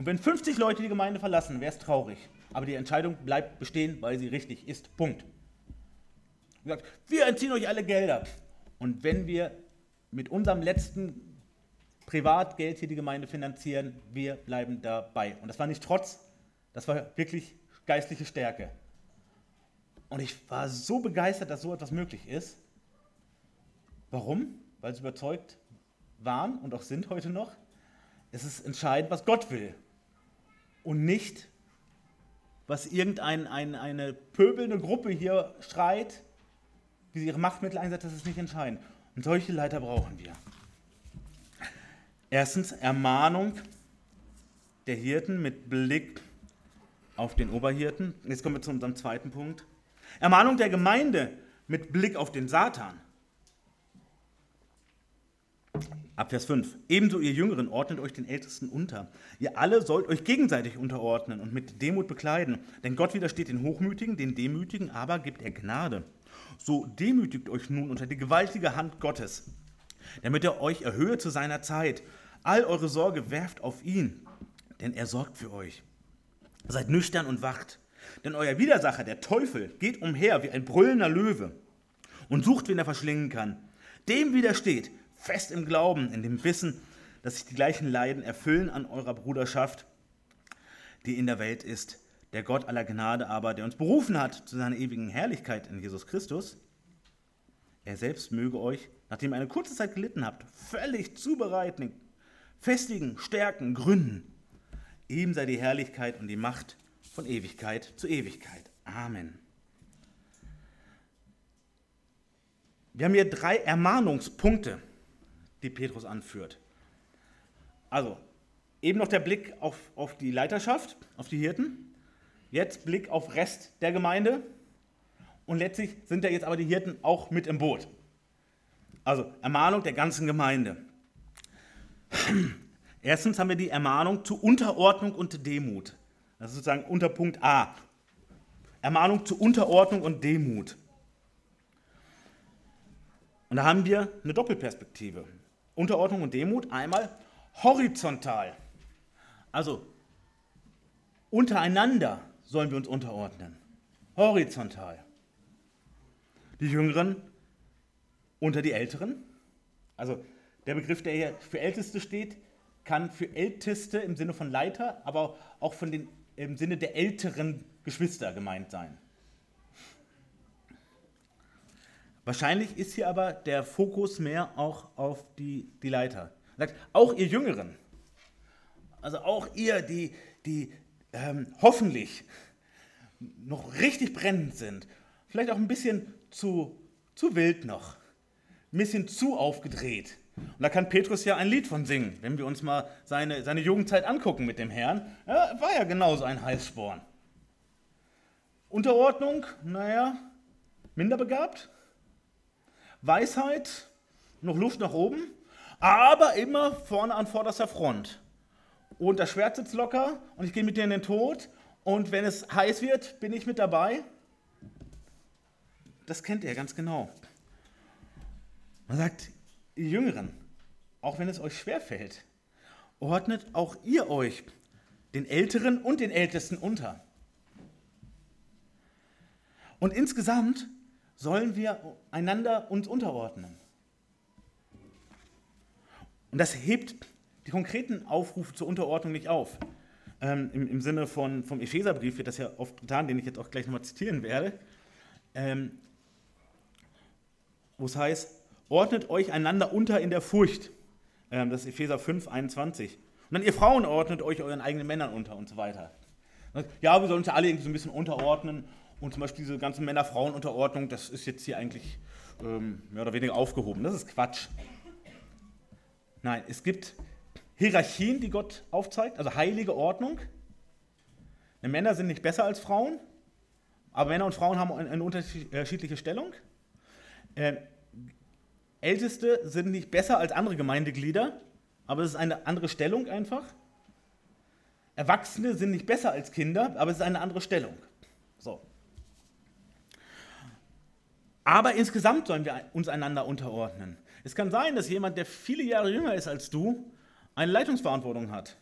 Und wenn 50 Leute die Gemeinde verlassen, wäre es traurig. Aber die Entscheidung bleibt bestehen, weil sie richtig ist. Punkt. Gesagt, wir entziehen euch alle Gelder. Und wenn wir mit unserem letzten Privatgeld hier die Gemeinde finanzieren, wir bleiben dabei. Und das war nicht Trotz, das war wirklich geistliche Stärke. Und ich war so begeistert, dass so etwas möglich ist. Warum? Weil sie überzeugt waren und auch sind heute noch, es ist entscheidend, was Gott will. Und nicht, was irgendeine ein, pöbelnde Gruppe hier schreit, wie sie ihre Machtmittel einsetzt, das ist nicht entscheidend. Und solche Leiter brauchen wir. Erstens Ermahnung der Hirten mit Blick auf den Oberhirten. Jetzt kommen wir zu unserem zweiten Punkt. Ermahnung der Gemeinde mit Blick auf den Satan. Ab Vers 5. Ebenso ihr Jüngeren ordnet euch den Ältesten unter. Ihr alle sollt euch gegenseitig unterordnen und mit Demut bekleiden. Denn Gott widersteht den Hochmütigen, den Demütigen, aber gibt er Gnade. So demütigt euch nun unter die gewaltige Hand Gottes, damit er euch erhöhe zu seiner Zeit. All eure Sorge werft auf ihn, denn er sorgt für euch. Seid nüchtern und wacht. Denn euer Widersacher, der Teufel, geht umher wie ein brüllender Löwe und sucht, wen er verschlingen kann. Dem widersteht, fest im Glauben, in dem Wissen, dass sich die gleichen Leiden erfüllen an eurer Bruderschaft, die in der Welt ist. Der Gott aller Gnade aber, der uns berufen hat zu seiner ewigen Herrlichkeit in Jesus Christus, er selbst möge euch, nachdem ihr eine kurze Zeit gelitten habt, völlig zubereiten, festigen, stärken, gründen. Ihm sei die Herrlichkeit und die Macht von Ewigkeit zu Ewigkeit. Amen. Wir haben hier drei Ermahnungspunkte, die Petrus anführt. Also, eben noch der Blick auf, auf die Leiterschaft, auf die Hirten. Jetzt Blick auf Rest der Gemeinde. Und letztlich sind ja jetzt aber die Hirten auch mit im Boot. Also Ermahnung der ganzen Gemeinde. <clears throat> Erstens haben wir die Ermahnung zu Unterordnung und Demut. Das ist sozusagen Unterpunkt A. Ermahnung zu Unterordnung und Demut. Und da haben wir eine Doppelperspektive. Unterordnung und Demut einmal horizontal. Also untereinander sollen wir uns unterordnen. Horizontal. Die Jüngeren unter die Älteren. Also der Begriff, der hier für Älteste steht, kann für Älteste im Sinne von Leiter, aber auch von den im Sinne der älteren Geschwister gemeint sein. Wahrscheinlich ist hier aber der Fokus mehr auch auf die, die Leiter. sagt, auch ihr Jüngeren, also auch ihr, die, die ähm, hoffentlich noch richtig brennend sind, vielleicht auch ein bisschen zu, zu wild noch, ein bisschen zu aufgedreht, und da kann Petrus ja ein Lied von singen, wenn wir uns mal seine, seine Jugendzeit angucken mit dem Herrn. Ja, war ja genauso ein Heißsporn. Unterordnung, naja, minder begabt. Weisheit, noch Luft nach oben, aber immer vorne an vorderster Front. Und das Schwert sitzt locker und ich gehe mit dir in den Tod. Und wenn es heiß wird, bin ich mit dabei. Das kennt er ganz genau. Man sagt, ihr Jüngeren, auch wenn es euch schwerfällt, ordnet auch ihr euch den Älteren und den Ältesten unter. Und insgesamt sollen wir einander uns unterordnen. Und das hebt die konkreten Aufrufe zur Unterordnung nicht auf. Ähm, im, im, Sinne von, vom Epheserbrief wird das ja oft getan, den ich jetzt auch gleich nochmal zitieren werde, ähm, wo es heißt, ordnet euch einander unter in der Furcht. Ähm, das ist Epheser 5, 21. Und dann ihr Frauen ordnet euch euren eigenen Männern unter und so weiter. Ja, wir sollen uns ja alle irgendwie so ein bisschen unterordnen. Und zum Beispiel diese ganze Männer-Frauen-Unterordnung, das ist jetzt hier eigentlich ähm, mehr oder weniger aufgehoben. Das ist Quatsch. Nein, es gibt Hierarchien, die Gott aufzeigt, also heilige Ordnung. Männer sind nicht besser als Frauen, aber Männer und Frauen haben eine unterschiedliche Stellung. Äh, Älteste sind nicht besser als andere Gemeindeglieder, aber es ist eine andere Stellung einfach. Erwachsene sind nicht besser als Kinder, aber es ist eine andere Stellung. So. Aber insgesamt sollen wir uns einander unterordnen. Es kann sein, dass jemand, der viele Jahre jünger ist als du, eine Leitungsverantwortung hat,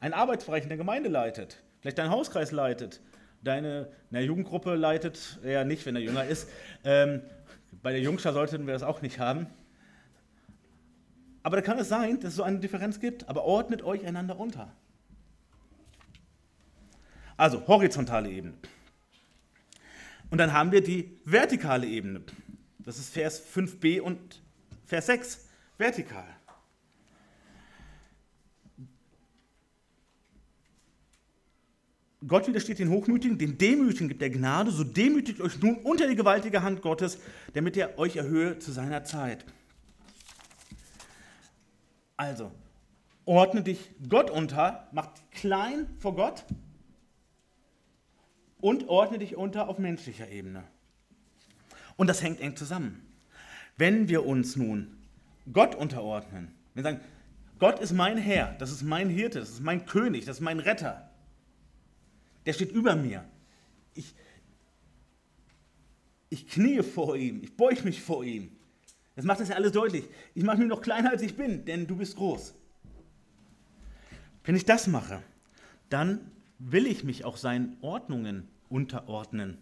einen Arbeitsbereich in der Gemeinde leitet, vielleicht deinen Hauskreis leitet, deine na, Jugendgruppe leitet, eher nicht, wenn er jünger ist. Ähm, bei der Jungschar sollten wir das auch nicht haben. Aber da kann es sein, dass es so eine Differenz gibt, aber ordnet euch einander unter. Also horizontale Ebene. Und dann haben wir die vertikale Ebene. Das ist Vers 5b und Vers 6, vertikal. Gott widersteht den Hochmütigen, den Demütigen gibt er Gnade, so demütigt euch nun unter die gewaltige Hand Gottes, damit er euch erhöhe zu seiner Zeit. Also, ordne dich Gott unter, mach klein vor Gott und ordne dich unter auf menschlicher Ebene. Und das hängt eng zusammen. Wenn wir uns nun Gott unterordnen, wir sagen, Gott ist mein Herr, das ist mein Hirte, das ist mein König, das ist mein Retter, der steht über mir. Ich, ich kniee vor ihm, ich beuge mich vor ihm. Das macht das ja alles deutlich. Ich mache mich noch kleiner, als ich bin, denn du bist groß. Wenn ich das mache, dann will ich mich auch seinen Ordnungen unterordnen.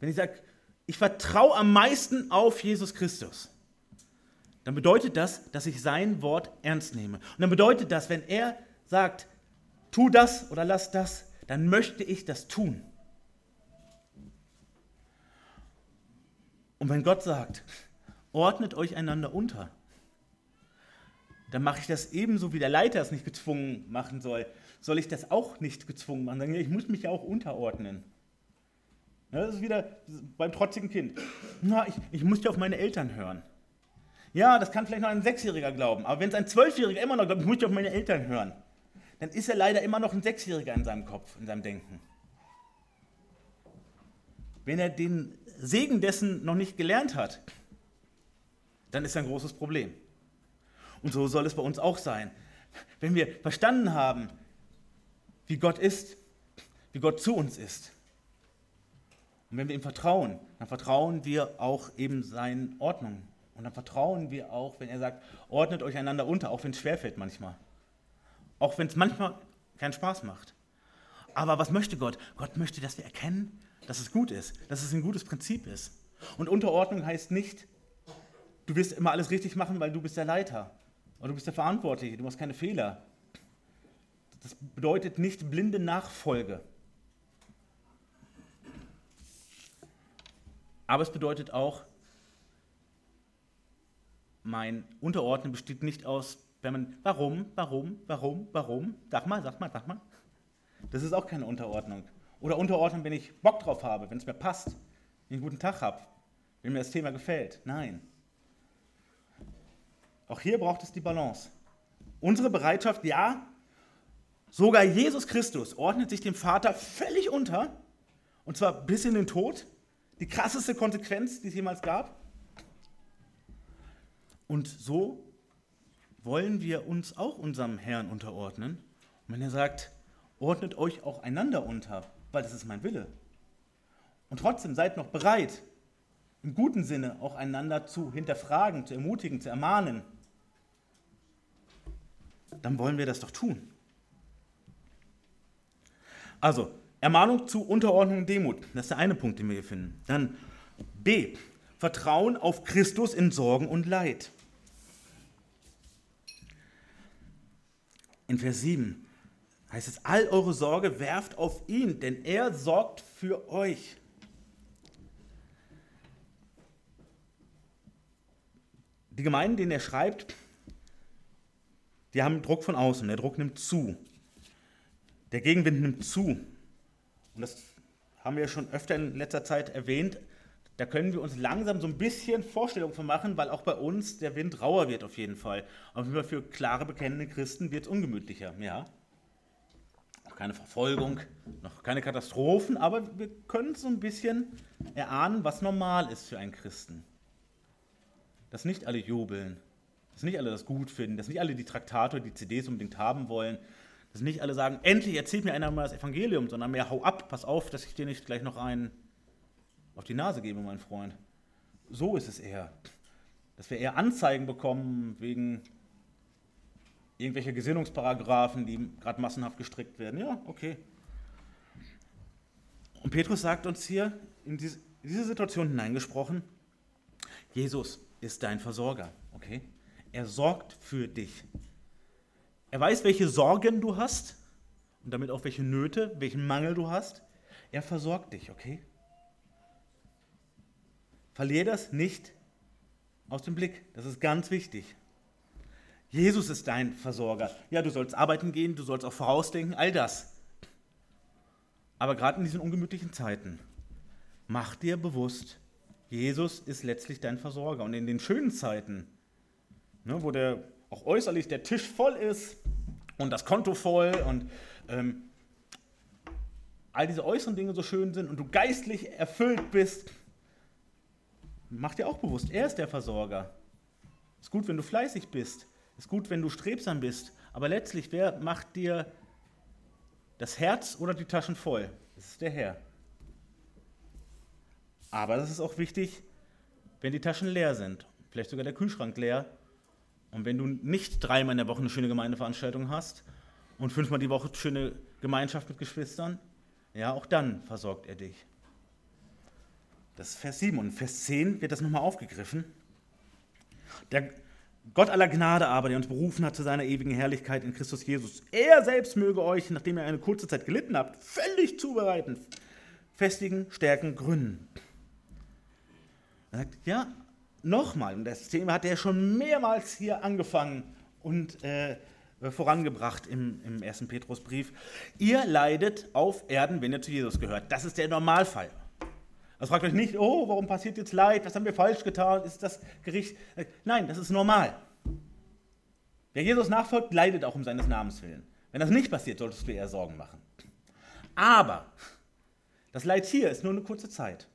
Wenn ich sage, ich vertraue am meisten auf Jesus Christus, dann bedeutet das, dass ich sein Wort ernst nehme. Und dann bedeutet das, wenn er sagt, tu das oder lass das, dann möchte ich das tun. Und wenn Gott sagt, ordnet euch einander unter, dann mache ich das ebenso, wie der Leiter es nicht gezwungen machen soll, soll ich das auch nicht gezwungen machen. Ich muss mich ja auch unterordnen. Das ist wieder beim trotzigen Kind. Na, ich, ich muss ja auf meine Eltern hören. Ja, das kann vielleicht noch ein Sechsjähriger glauben, aber wenn es ein Zwölfjähriger immer noch glaubt, ich muss ja auf meine Eltern hören, dann ist er leider immer noch ein Sechsjähriger in seinem Kopf, in seinem Denken. Wenn er den Segen dessen noch nicht gelernt hat, dann ist er ein großes Problem. Und so soll es bei uns auch sein. Wenn wir verstanden haben, wie Gott ist, wie Gott zu uns ist. Und wenn wir ihm vertrauen, dann vertrauen wir auch eben seinen Ordnungen. Und dann vertrauen wir auch, wenn er sagt, ordnet euch einander unter, auch wenn es schwerfällt manchmal. Auch wenn es manchmal keinen Spaß macht. Aber was möchte Gott? Gott möchte, dass wir erkennen, dass es gut ist, dass es ein gutes Prinzip ist. Und Unterordnung heißt nicht, du wirst immer alles richtig machen, weil du bist der Leiter. Oder du bist der Verantwortliche, du machst keine Fehler. Das bedeutet nicht blinde Nachfolge. Aber es bedeutet auch, mein Unterordnen besteht nicht aus, wenn man, warum, warum, warum, warum, sag mal, sag mal, sag mal. Das ist auch keine Unterordnung. Oder Unterordnen, wenn ich Bock drauf habe, wenn es mir passt, wenn ich einen guten Tag habe, wenn mir das Thema gefällt. Nein. Auch hier braucht es die Balance. Unsere Bereitschaft, ja, Sogar Jesus Christus ordnet sich dem Vater völlig unter, und zwar bis in den Tod. Die krasseste Konsequenz, die es jemals gab. Und so wollen wir uns auch unserem Herrn unterordnen. Und wenn er sagt, ordnet euch auch einander unter, weil das ist mein Wille. Und trotzdem seid noch bereit, im guten Sinne auch einander zu hinterfragen, zu ermutigen, zu ermahnen. Dann wollen wir das doch tun. Also, Ermahnung zu Unterordnung und Demut. Das ist der eine Punkt, den wir hier finden. Dann B. Vertrauen auf Christus in Sorgen und Leid. In Vers 7 heißt es, all eure Sorge werft auf ihn, denn er sorgt für euch. Die Gemeinden, denen er schreibt, die haben Druck von außen, der Druck nimmt zu. Der Gegenwind nimmt zu. Und das haben wir schon öfter in letzter Zeit erwähnt. da können wir uns langsam so ein bisschen Vorstellungen von machen, weil auch bei uns der Wind rauer wird auf jeden Fall. Aber für klare, bekennende Christen wird es ungemütlicher, ja. Noch keine Verfolgung, noch keine Katastrophen, aber wir können so ein bisschen erahnen, was normal ist für einen Christen. Dass nicht alle jubeln, dass nicht alle das gut finden, dass nicht alle die Traktate oder die CDs unbedingt haben wollen, dass nicht alle sagen, endlich erzählt mir einer mal das Evangelium, sondern mehr hau ab, pass auf, dass ich dir nicht gleich noch einen auf die Nase gebe, mein Freund. So ist es eher. Dass wir eher Anzeigen bekommen wegen irgendwelcher Gesinnungsparagraphen, die gerade massenhaft gestrickt werden. Ja, okay. Und Petrus sagt uns hier in diese, Situation hineingesprochen, Jesus ist dein Versorger, okay? Er sorgt für dich. Er weiß, welche Sorgen du hast und damit auch welche Nöte, welchen Mangel du hast. Er versorgt dich, okay? Verlier das nicht aus dem Blick. Das ist ganz wichtig. Jesus ist dein Versorger. Ja, du sollst arbeiten gehen, du sollst auch vorausdenken, all das. Aber gerade in diesen ungemütlichen Zeiten, mach dir bewusst, Jesus ist letztlich dein Versorger. Und in den schönen Zeiten, ne, wo der auch äußerlich der Tisch voll ist und das Konto voll und ähm, all diese äußeren Dinge so schön sind und du geistlich erfüllt bist, mach dir auch bewusst, er ist der Versorger. Ist gut, wenn du fleißig bist. Ist gut, wenn du strebsam bist. Aber letztlich, wer macht dir das Herz oder die Taschen voll? Das ist der Herr. Aber das ist auch wichtig, wenn die Taschen leer sind. Vielleicht sogar der Kühlschrank leer. Und wenn du nicht dreimal in der Woche eine schöne Gemeindeveranstaltung hast und fünfmal die Woche schöne Gemeinschaft mit Geschwistern, ja, auch dann versorgt er dich. Das ist Vers 7 und Vers 10 wird das nochmal aufgegriffen. Der Gott aller Gnade aber, der uns berufen hat zu seiner ewigen Herrlichkeit in Christus Jesus, er selbst möge euch, nachdem ihr eine kurze Zeit gelitten habt, völlig zubereiten, festigen, stärken, gründen. Er sagt, ja, nochmal, und das Thema hat er schon mehrmals hier angefangen und äh, vorangebracht im, im ersten Petrusbrief. Ihr leidet auf Erden, wenn ihr zu Jesus gehört. Das ist der Normalfall. Also fragt euch nicht, oh, warum passiert jetzt Leid? Was haben wir falsch getan? Ist das Gericht? Nein, das ist normal. Wer Jesus nachfolgt, leidet auch um seines Namens willen. Wenn das nicht passiert, solltest du eher Sorgen machen. Aber das Leid hier ist nur eine kurze Zeit.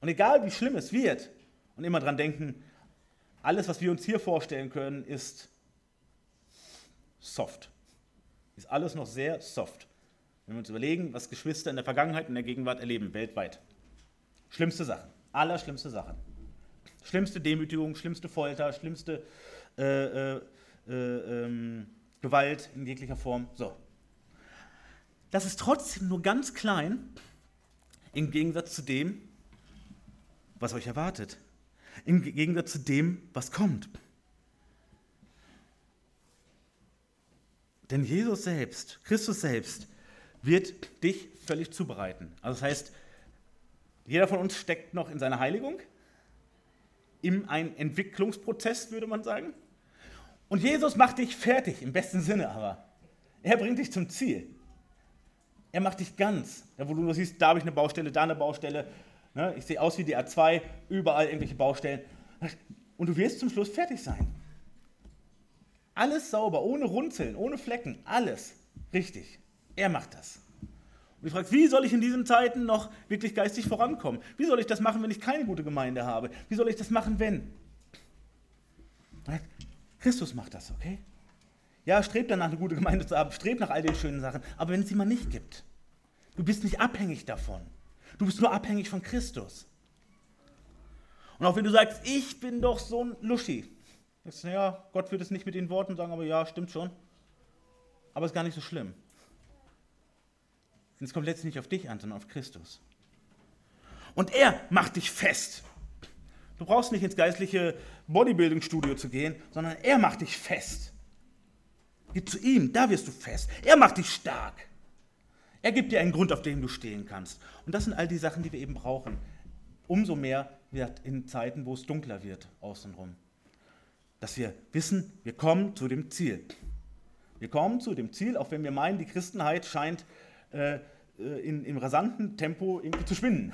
Und egal wie schlimm es wird, und immer dran denken, alles, was wir uns hier vorstellen können, ist soft. Ist alles noch sehr soft. Wenn wir uns überlegen, was Geschwister in der Vergangenheit und in der Gegenwart erleben, weltweit. Schlimmste Sachen, allerschlimmste Sachen. Schlimmste Demütigung, schlimmste Folter, schlimmste äh, äh, äh, ähm, Gewalt in jeglicher Form. So. Das ist trotzdem nur ganz klein im Gegensatz zu dem, was euch erwartet. Im Gegensatz zu dem, was kommt. Denn Jesus selbst, Christus selbst, wird dich völlig zubereiten. Also das heißt, jeder von uns steckt noch in seiner Heiligung, in einem Entwicklungsprozess, würde man sagen. Und Jesus macht dich fertig, im besten Sinne aber. Er bringt dich zum Ziel. Er macht dich ganz. Ja, wo du nur siehst, da habe ich eine Baustelle, da eine Baustelle. Ne, ich sehe aus wie die A2, überall irgendwelche Baustellen. Und du wirst zum Schluss fertig sein. Alles sauber, ohne Runzeln, ohne Flecken, alles richtig. Er macht das. Und ich frage, wie soll ich in diesen Zeiten noch wirklich geistig vorankommen? Wie soll ich das machen, wenn ich keine gute Gemeinde habe? Wie soll ich das machen, wenn? Christus macht das, okay? Ja, strebt danach, eine gute Gemeinde zu haben, strebt nach all den schönen Sachen, aber wenn es sie mal nicht gibt, du bist nicht abhängig davon. Du bist nur abhängig von Christus. Und auch wenn du sagst, ich bin doch so ein Luschi, sagst, ja, Gott wird es nicht mit den Worten sagen, aber ja, stimmt schon. Aber es ist gar nicht so schlimm. Denn es kommt letztlich nicht auf dich an, sondern auf Christus. Und er macht dich fest. Du brauchst nicht ins geistliche Bodybuilding-Studio zu gehen, sondern er macht dich fest. Geh zu ihm, da wirst du fest. Er macht dich stark. Er gibt dir einen Grund, auf dem du stehen kannst. Und das sind all die Sachen, die wir eben brauchen. Umso mehr wird in Zeiten, wo es dunkler wird, außenrum. Dass wir wissen, wir kommen zu dem Ziel. Wir kommen zu dem Ziel, auch wenn wir meinen, die Christenheit scheint äh, äh, in, im rasanten Tempo irgendwie zu schwinden.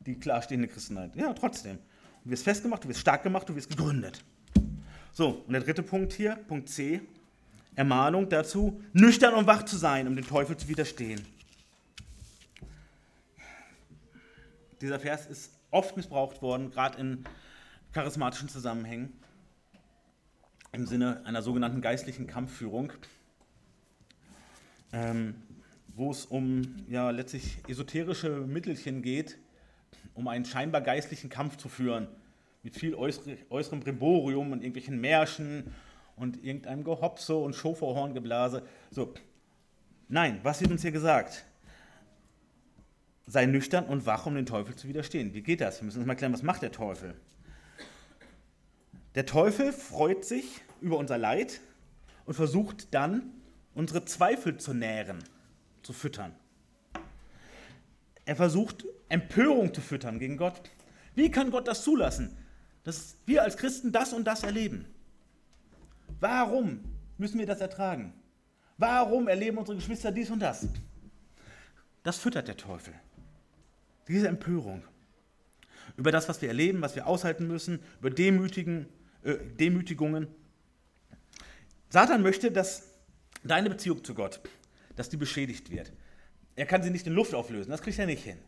die klarstehende Christenheit. Ja, trotzdem. Du wirst festgemacht, du wirst stark gemacht, du wirst gegründet. So, und der dritte Punkt hier, Punkt C, Ermahnung dazu, nüchtern und wach zu sein, um dem Teufel zu widerstehen. Dieser Vers ist oft missbraucht worden, gerade in charismatischen Zusammenhängen, im Sinne einer sogenannten geistlichen Kampfführung, ähm, wo es um ja, letztlich esoterische Mittelchen geht, um einen scheinbar geistlichen Kampf zu führen, mit viel äußerem Brimborium und irgendwelchen Märschen und irgendeinem Gehopse und Schoferhorngeblase. So, nein, was wird uns hier gesagt? Sei nüchtern und wach, um den Teufel zu widerstehen. Wie geht das? Wir müssen uns mal klären, was macht der Teufel? Der Teufel freut sich über unser Leid und versucht dann, unsere Zweifel zu nähren, zu füttern. Er versucht, Empörung zu füttern gegen Gott. Wie kann Gott das zulassen, dass wir als Christen das und das erleben? Warum müssen wir das ertragen? Warum erleben unsere Geschwister dies und das? Das füttert der Teufel. Diese Empörung über das, was wir erleben, was wir aushalten müssen, über Demütigen, äh, Demütigungen. Satan möchte, dass deine Beziehung zu Gott, dass die beschädigt wird. Er kann sie nicht in Luft auflösen, das kriegt er nicht hin.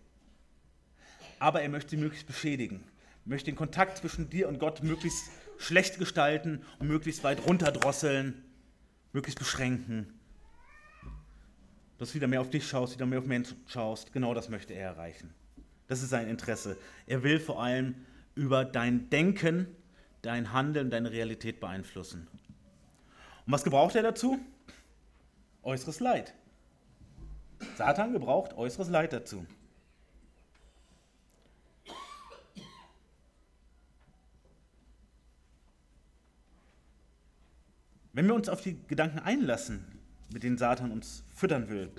Aber er möchte sie möglichst beschädigen, möchte den Kontakt zwischen dir und Gott möglichst schlecht gestalten und möglichst weit runterdrosseln, möglichst beschränken. Dass du wieder mehr auf dich schaust, wieder mehr auf Menschen schaust. Genau das möchte er erreichen. Das ist sein Interesse. Er will vor allem über dein Denken, dein Handeln, deine Realität beeinflussen. Und was gebraucht er dazu? Äußeres Leid. Satan gebraucht äußeres Leid dazu. Wenn wir uns auf die Gedanken einlassen, mit denen Satan uns füttern will,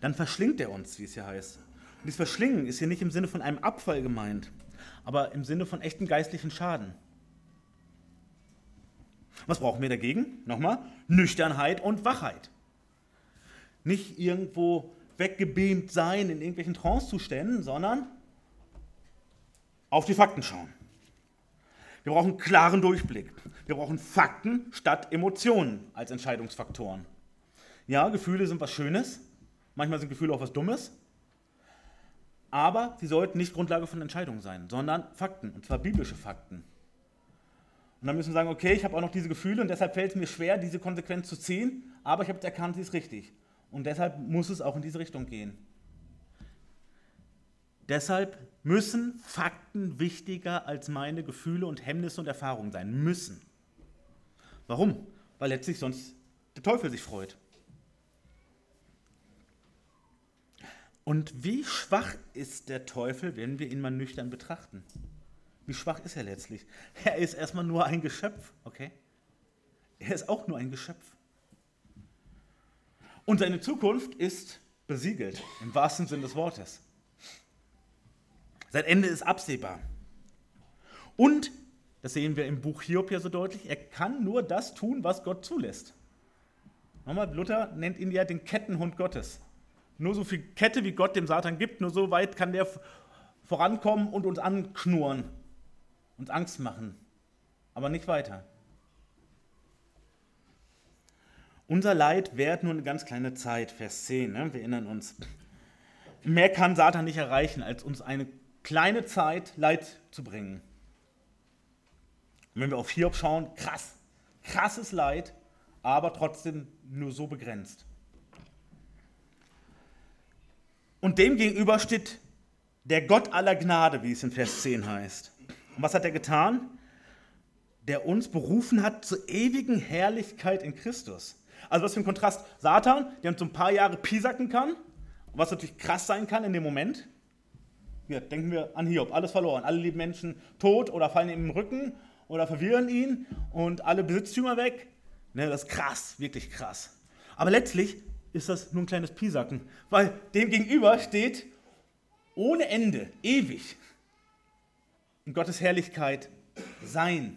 dann verschlingt er uns, wie es hier heißt. Und dieses Verschlingen ist hier nicht im Sinne von einem Abfall gemeint, aber im Sinne von echten geistlichen Schaden. Was brauchen wir dagegen? Nochmal, Nüchternheit und Wachheit. Nicht irgendwo weggebeamt sein in irgendwelchen Trancezuständen, sondern auf die Fakten schauen. Wir brauchen klaren Durchblick. Wir brauchen Fakten statt Emotionen als Entscheidungsfaktoren. Ja, Gefühle sind was Schönes. Manchmal sind Gefühle auch was Dummes aber sie sollten nicht Grundlage von Entscheidungen sein, sondern Fakten, und zwar biblische Fakten. Und dann müssen wir sagen, okay, ich habe auch noch diese Gefühle und deshalb fällt es mir schwer, diese Konsequenz zu ziehen, aber ich habe erkannt, sie ist richtig. Und deshalb muss es auch in diese Richtung gehen. Deshalb müssen Fakten wichtiger als meine Gefühle und Hemmnisse und Erfahrungen sein. Müssen. Warum? Weil letztlich sonst der Teufel sich freut. Und wie schwach ist der Teufel, wenn wir ihn mal nüchtern betrachten? Wie schwach ist er letztlich? Er ist erstmal nur ein Geschöpf, okay? Er ist auch nur ein Geschöpf. Und seine Zukunft ist besiegelt, im wahrsten Sinne des Wortes. Sein Ende ist absehbar. Und, das sehen wir im Buch Hiob ja so deutlich, er kann nur das tun, was Gott zulässt. Nochmal, Luther nennt ihn ja den Kettenhund Gottes. Nur so viel Kette, wie Gott dem Satan gibt, nur so weit kann der vorankommen und uns anknurren, uns Angst machen, aber nicht weiter. Unser Leid währt nur eine ganz kleine Zeit, Vers 10, ne? wir erinnern uns. Mehr kann Satan nicht erreichen, als uns eine kleine Zeit Leid zu bringen. Und wenn wir auf Hiob schauen, krass, krasses Leid, aber trotzdem nur so begrenzt. Und dem gegenüber steht der Gott aller Gnade, wie es in Vers 10 heißt. Und was hat er getan? Der uns berufen hat zur ewigen Herrlichkeit in Christus. Also was für ein Kontrast. Satan, der uns so ein paar Jahre piesacken kann, was natürlich krass sein kann in dem Moment. Hier, denken wir an Hiob, alles verloren. Alle lieben Menschen tot oder fallen ihm im Rücken oder verwirren ihn und alle Besitztümer weg. Ne, das ist krass, wirklich krass. Aber letztlich ist das nur ein kleines Pisacken, weil dem gegenüber steht ohne Ende, ewig, in Gottes Herrlichkeit sein,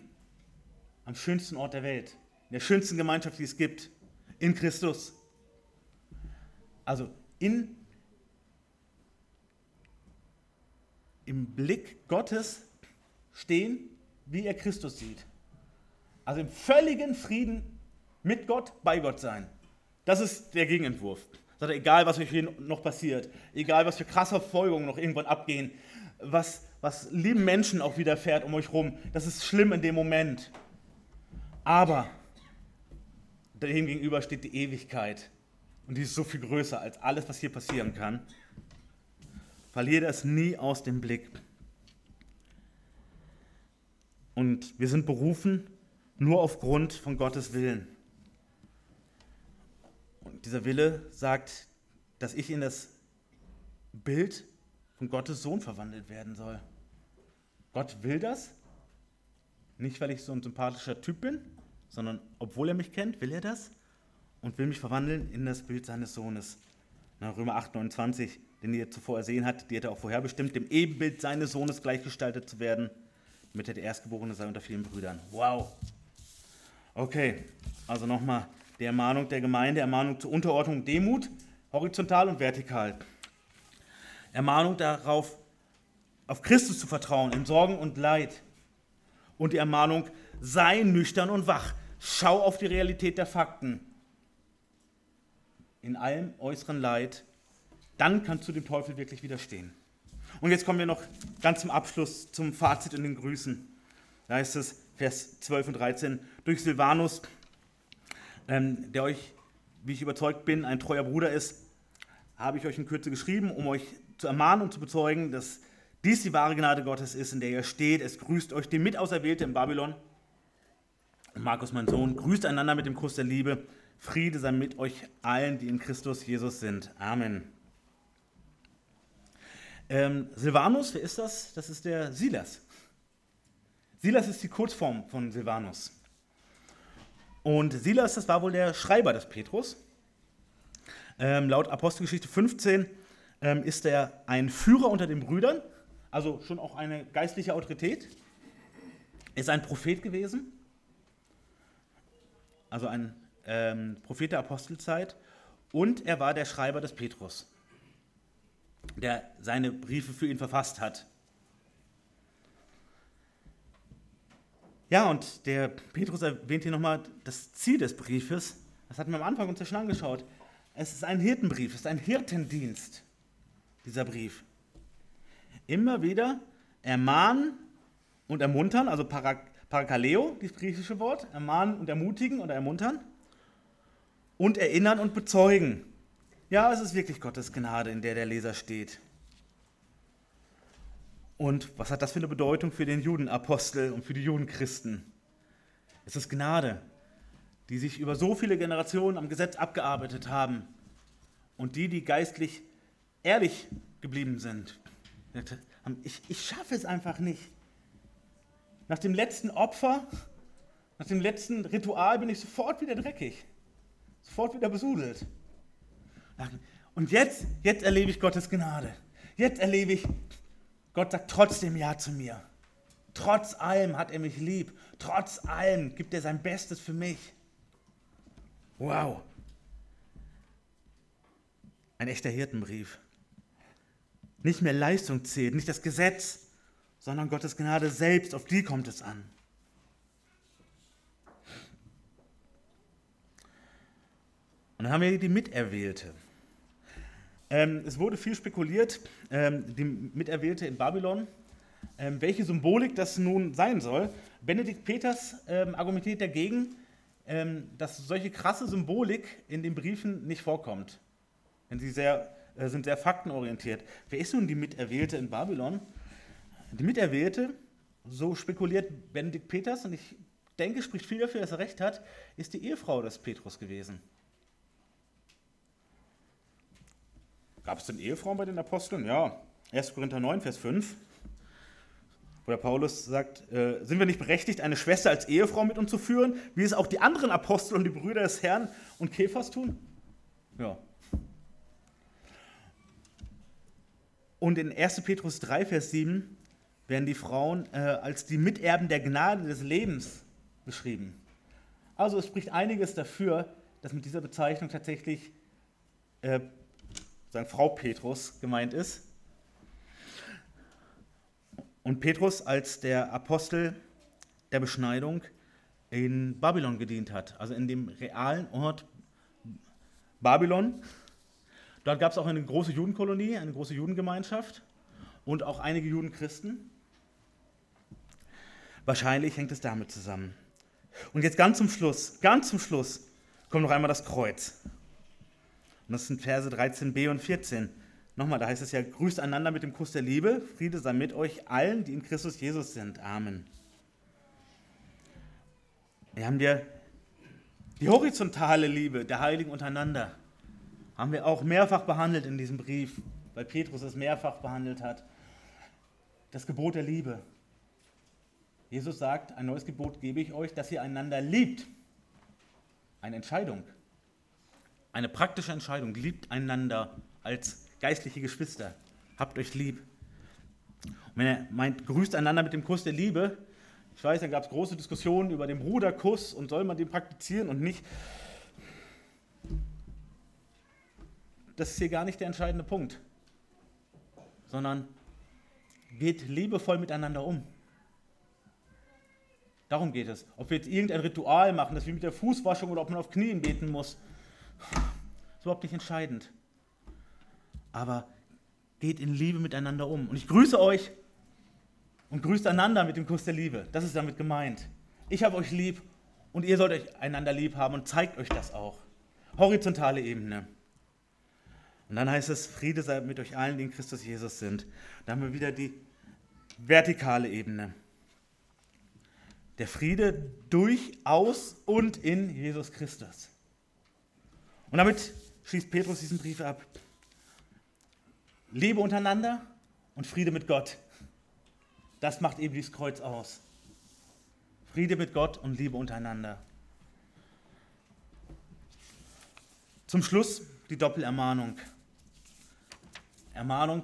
am schönsten Ort der Welt, in der schönsten Gemeinschaft, die es gibt, in Christus. Also in im Blick Gottes stehen, wie er Christus sieht. Also im völligen Frieden mit Gott, bei Gott sein. Das ist der Gegenentwurf. Sagt er, egal was euch hier noch passiert, egal was für krasse Folgungen noch irgendwann abgehen, was, was lieben Menschen auch widerfährt um euch rum, das ist schlimm in dem Moment. Aber dem gegenüber steht die Ewigkeit. Und die ist so viel größer als alles, was hier passieren kann. Verliere das nie aus dem Blick. Und wir sind berufen nur aufgrund von Gottes Willen. Und dieser Wille sagt, dass ich in das Bild von Gottes Sohn verwandelt werden soll. Gott will das. Nicht, weil ich so ein sympathischer Typ bin, sondern obwohl er mich kennt, will er das und will mich verwandeln in das Bild seines Sohnes. Na, Römer 8, 29, den ihr zuvor ersehen hat, die hat er auch vorherbestimmt, dem Ebenbild seines Sohnes gleichgestaltet zu werden, damit er der Erstgeborene sei unter vielen Brüdern. Wow. Okay, also nochmal die Ermahnung der Gemeinde, Ermahnung zur Unterordnung, Demut, horizontal und vertikal. Ermahnung darauf, auf Christus zu vertrauen in Sorgen und Leid. Und die Ermahnung, sei nüchtern und wach. Schau auf die Realität der Fakten. In allem äußeren Leid, dann kannst du dem Teufel wirklich widerstehen. Und jetzt kommen wir noch ganz zum Abschluss zum Fazit in den Grüßen. Da heißt es, Vers 12 und 13, durch Silvanus, ähm, der euch, wie ich überzeugt bin, ein treuer Bruder ist, habe ich euch in Kürze geschrieben, um euch zu ermahnen und zu bezeugen, dass dies die wahre Gnade Gottes ist, in der ihr steht. Es grüßt euch die Mitauserwählte in Babylon Markus, mein Sohn, grüßt einander mit dem Kuss der Liebe. Friede sei mit euch allen, die in Christus Jesus sind. Amen. Ähm, Silvanus, wer ist das? Das ist der Silas. Silas ist die Kurzform von Silvanus. Und Silas, das war wohl der Schreiber des Petrus. Ähm, laut Apostelgeschichte 15 ähm, ist er ein Führer unter den Brüdern, also schon auch eine geistliche Autorität. Ist ein Prophet gewesen also ein ähm, Prophet der Apostelzeit, und er war der Schreiber des Petrus, der seine Briefe für ihn verfasst hat. Ja, und der Petrus erwähnt hier nochmal das Ziel des Briefes. Das hatten wir am Anfang uns ja schon angeschaut. Es ist ein Hirtenbrief, es ist ein Hirtendienst, dieser Brief. Immer wieder ermahnen und ermuntern, also Parak Parakaleo, das griechische Wort, ermahnen und ermutigen oder ermuntern. Und erinnern und bezeugen. Ja, es ist wirklich Gottes Gnade, in der der Leser steht. Und was hat das für eine Bedeutung für den Judenapostel und für die Judenchristen? Es ist Gnade, die sich über so viele Generationen am Gesetz abgearbeitet haben und die, die geistlich ehrlich geblieben sind. Ich, ich schaffe es einfach nicht. Nach dem letzten Opfer, nach dem letzten Ritual bin ich sofort wieder dreckig, sofort wieder besudelt. Und jetzt, jetzt erlebe ich Gottes Gnade. Jetzt erlebe ich, Gott sagt trotzdem Ja zu mir. Trotz allem hat er mich lieb. Trotz allem gibt er sein Bestes für mich. Wow. Ein echter Hirtenbrief. Nicht mehr Leistung zählt, nicht das Gesetz, sondern Gottes Gnade selbst, auf die kommt es an. Und dann haben wir die Miterwählte. Ähm, es wurde viel spekuliert, ähm, die Miterwählte in Babylon, ähm, welche Symbolik das nun sein soll. Benedikt Peters ähm, argumentiert dagegen, ähm, dass solche krasse Symbolik in den Briefen nicht vorkommt. Denn sie sehr, äh, sind sehr faktenorientiert. Wer ist nun die Miterwählte in Babylon? Die Miterwählte, so spekuliert Benedikt Peters, und ich denke, spricht viel dafür, dass er recht hat, ist die Ehefrau des Petrus gewesen. Gab es denn Ehefrauen bei den Aposteln? Ja, 1. Korinther 9, Vers 5, wo der Paulus sagt, äh, sind wir nicht berechtigt, eine Schwester als Ehefrau mit uns zu führen, wie es auch die anderen Apostel und die Brüder des Herrn und Käfers tun? Ja. Und in 1. Petrus 3, Vers 7 werden die Frauen äh, als die Miterben der Gnade des Lebens beschrieben. Also es spricht einiges dafür, dass mit dieser Bezeichnung tatsächlich äh, sagen Frau Petrus gemeint ist. und Petrus als der Apostel der Beschneidung in Babylon gedient hat, also in dem realen Ort Babylon. Dort gab es auch eine große Judenkolonie, eine große Judengemeinschaft und auch einige Judenchristen. Wahrscheinlich hängt es damit zusammen. Und jetzt ganz zum Schluss, ganz zum Schluss kommt noch einmal das Kreuz. Und das sind Verse 13b und 14. Nochmal, da heißt es ja, grüßt einander mit dem Kuss der Liebe, Friede sei mit euch allen, die in Christus Jesus sind. Amen. Wir haben ja die horizontale Liebe der Heiligen untereinander. Haben wir auch mehrfach behandelt in diesem Brief, weil Petrus es mehrfach behandelt hat. Das Gebot der Liebe. Jesus sagt, ein neues Gebot gebe ich euch, dass ihr einander liebt. Eine Entscheidung. Eine praktische Entscheidung. Liebt einander als geistliche Geschwister. Habt euch lieb. Und wenn er meint, grüßt einander mit dem Kuss der Liebe, ich weiß, da gab es große Diskussionen über den Bruderkuss und soll man den praktizieren und nicht. Das ist hier gar nicht der entscheidende Punkt, sondern geht liebevoll miteinander um. Darum geht es. Ob wir jetzt irgendein Ritual machen, das wie mit der Fußwaschung oder ob man auf Knien beten muss, ist überhaupt nicht entscheidend. Aber geht in Liebe miteinander um. Und ich grüße euch und grüßt einander mit dem Kuss der Liebe. Das ist damit gemeint. Ich habe euch lieb und ihr sollt euch einander lieb haben und zeigt euch das auch. Horizontale Ebene. Und dann heißt es, Friede sei mit euch allen, die in Christus Jesus sind. Da haben wir wieder die vertikale Ebene. Der Friede durch, aus und in Jesus Christus. Und damit schließt Petrus diesen Brief ab. Liebe untereinander und Friede mit Gott. Das macht eben dieses Kreuz aus. Friede mit Gott und Liebe untereinander. Zum Schluss die Doppelermahnung. Ermahnung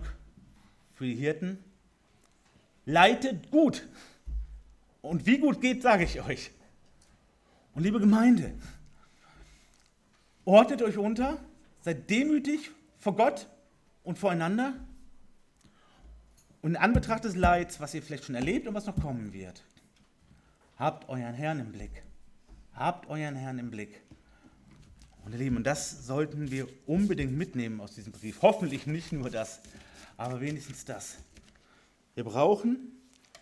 für die Hirten. Leitet gut. Und wie gut geht, sage ich euch. Und liebe Gemeinde, ordnet euch unter, seid demütig vor Gott und voreinander und in Anbetracht des Leids, was ihr vielleicht schon erlebt und was noch kommen wird, habt euren Herrn im Blick. Habt euren Herrn im Blick. Und ihr Lieben, und das sollten wir unbedingt mitnehmen aus diesem Brief. Hoffentlich nicht nur das, aber wenigstens das. Wir brauchen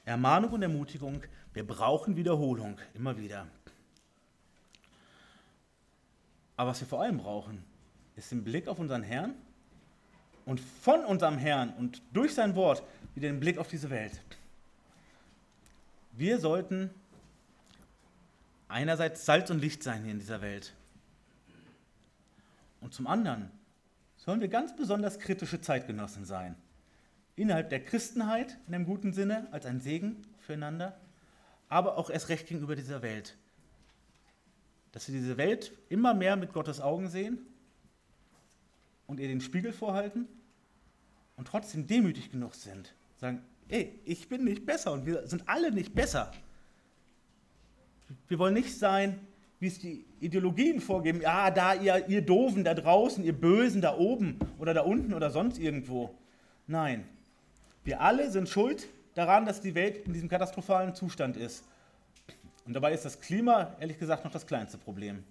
Ermahnung und Ermutigung. Wir brauchen Wiederholung, immer wieder. Aber was wir vor allem brauchen, ist den Blick auf unseren Herrn und von unserem Herrn und durch sein Wort wieder den Blick auf diese Welt. Wir sollten einerseits Salz und Licht sein hier in dieser Welt. Und zum anderen sollen wir ganz besonders kritische Zeitgenossen sein. Innerhalb der Christenheit in einem guten Sinne, als ein Segen füreinander, aber auch erst recht gegenüber dieser Welt. Dass wir diese Welt immer mehr mit Gottes Augen sehen und ihr den Spiegel vorhalten und trotzdem demütig genug sind, sagen, ey, ich bin nicht besser und wir sind alle nicht besser. Wir wollen nicht sein, wie es die Ideologien vorgeben, ja, da ihr, ihr Doofen da draußen, ihr Bösen da oben oder da unten oder sonst irgendwo. Nein, wir alle sind schuld daran, dass die Welt in diesem katastrophalen Zustand ist. Und dabei ist das Klima, ehrlich gesagt, noch das kleinste Problem.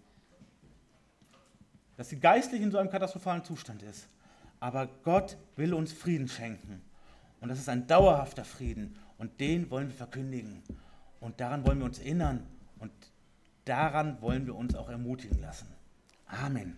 Dass sie geistlich in so einem katastrophalen Zustand ist. Aber Gott will uns Frieden schenken. Und das ist ein dauerhafter Frieden. Und den wollen wir verkündigen. Und daran wollen wir uns erinnern. Und daran wollen wir uns auch ermutigen lassen. Amen.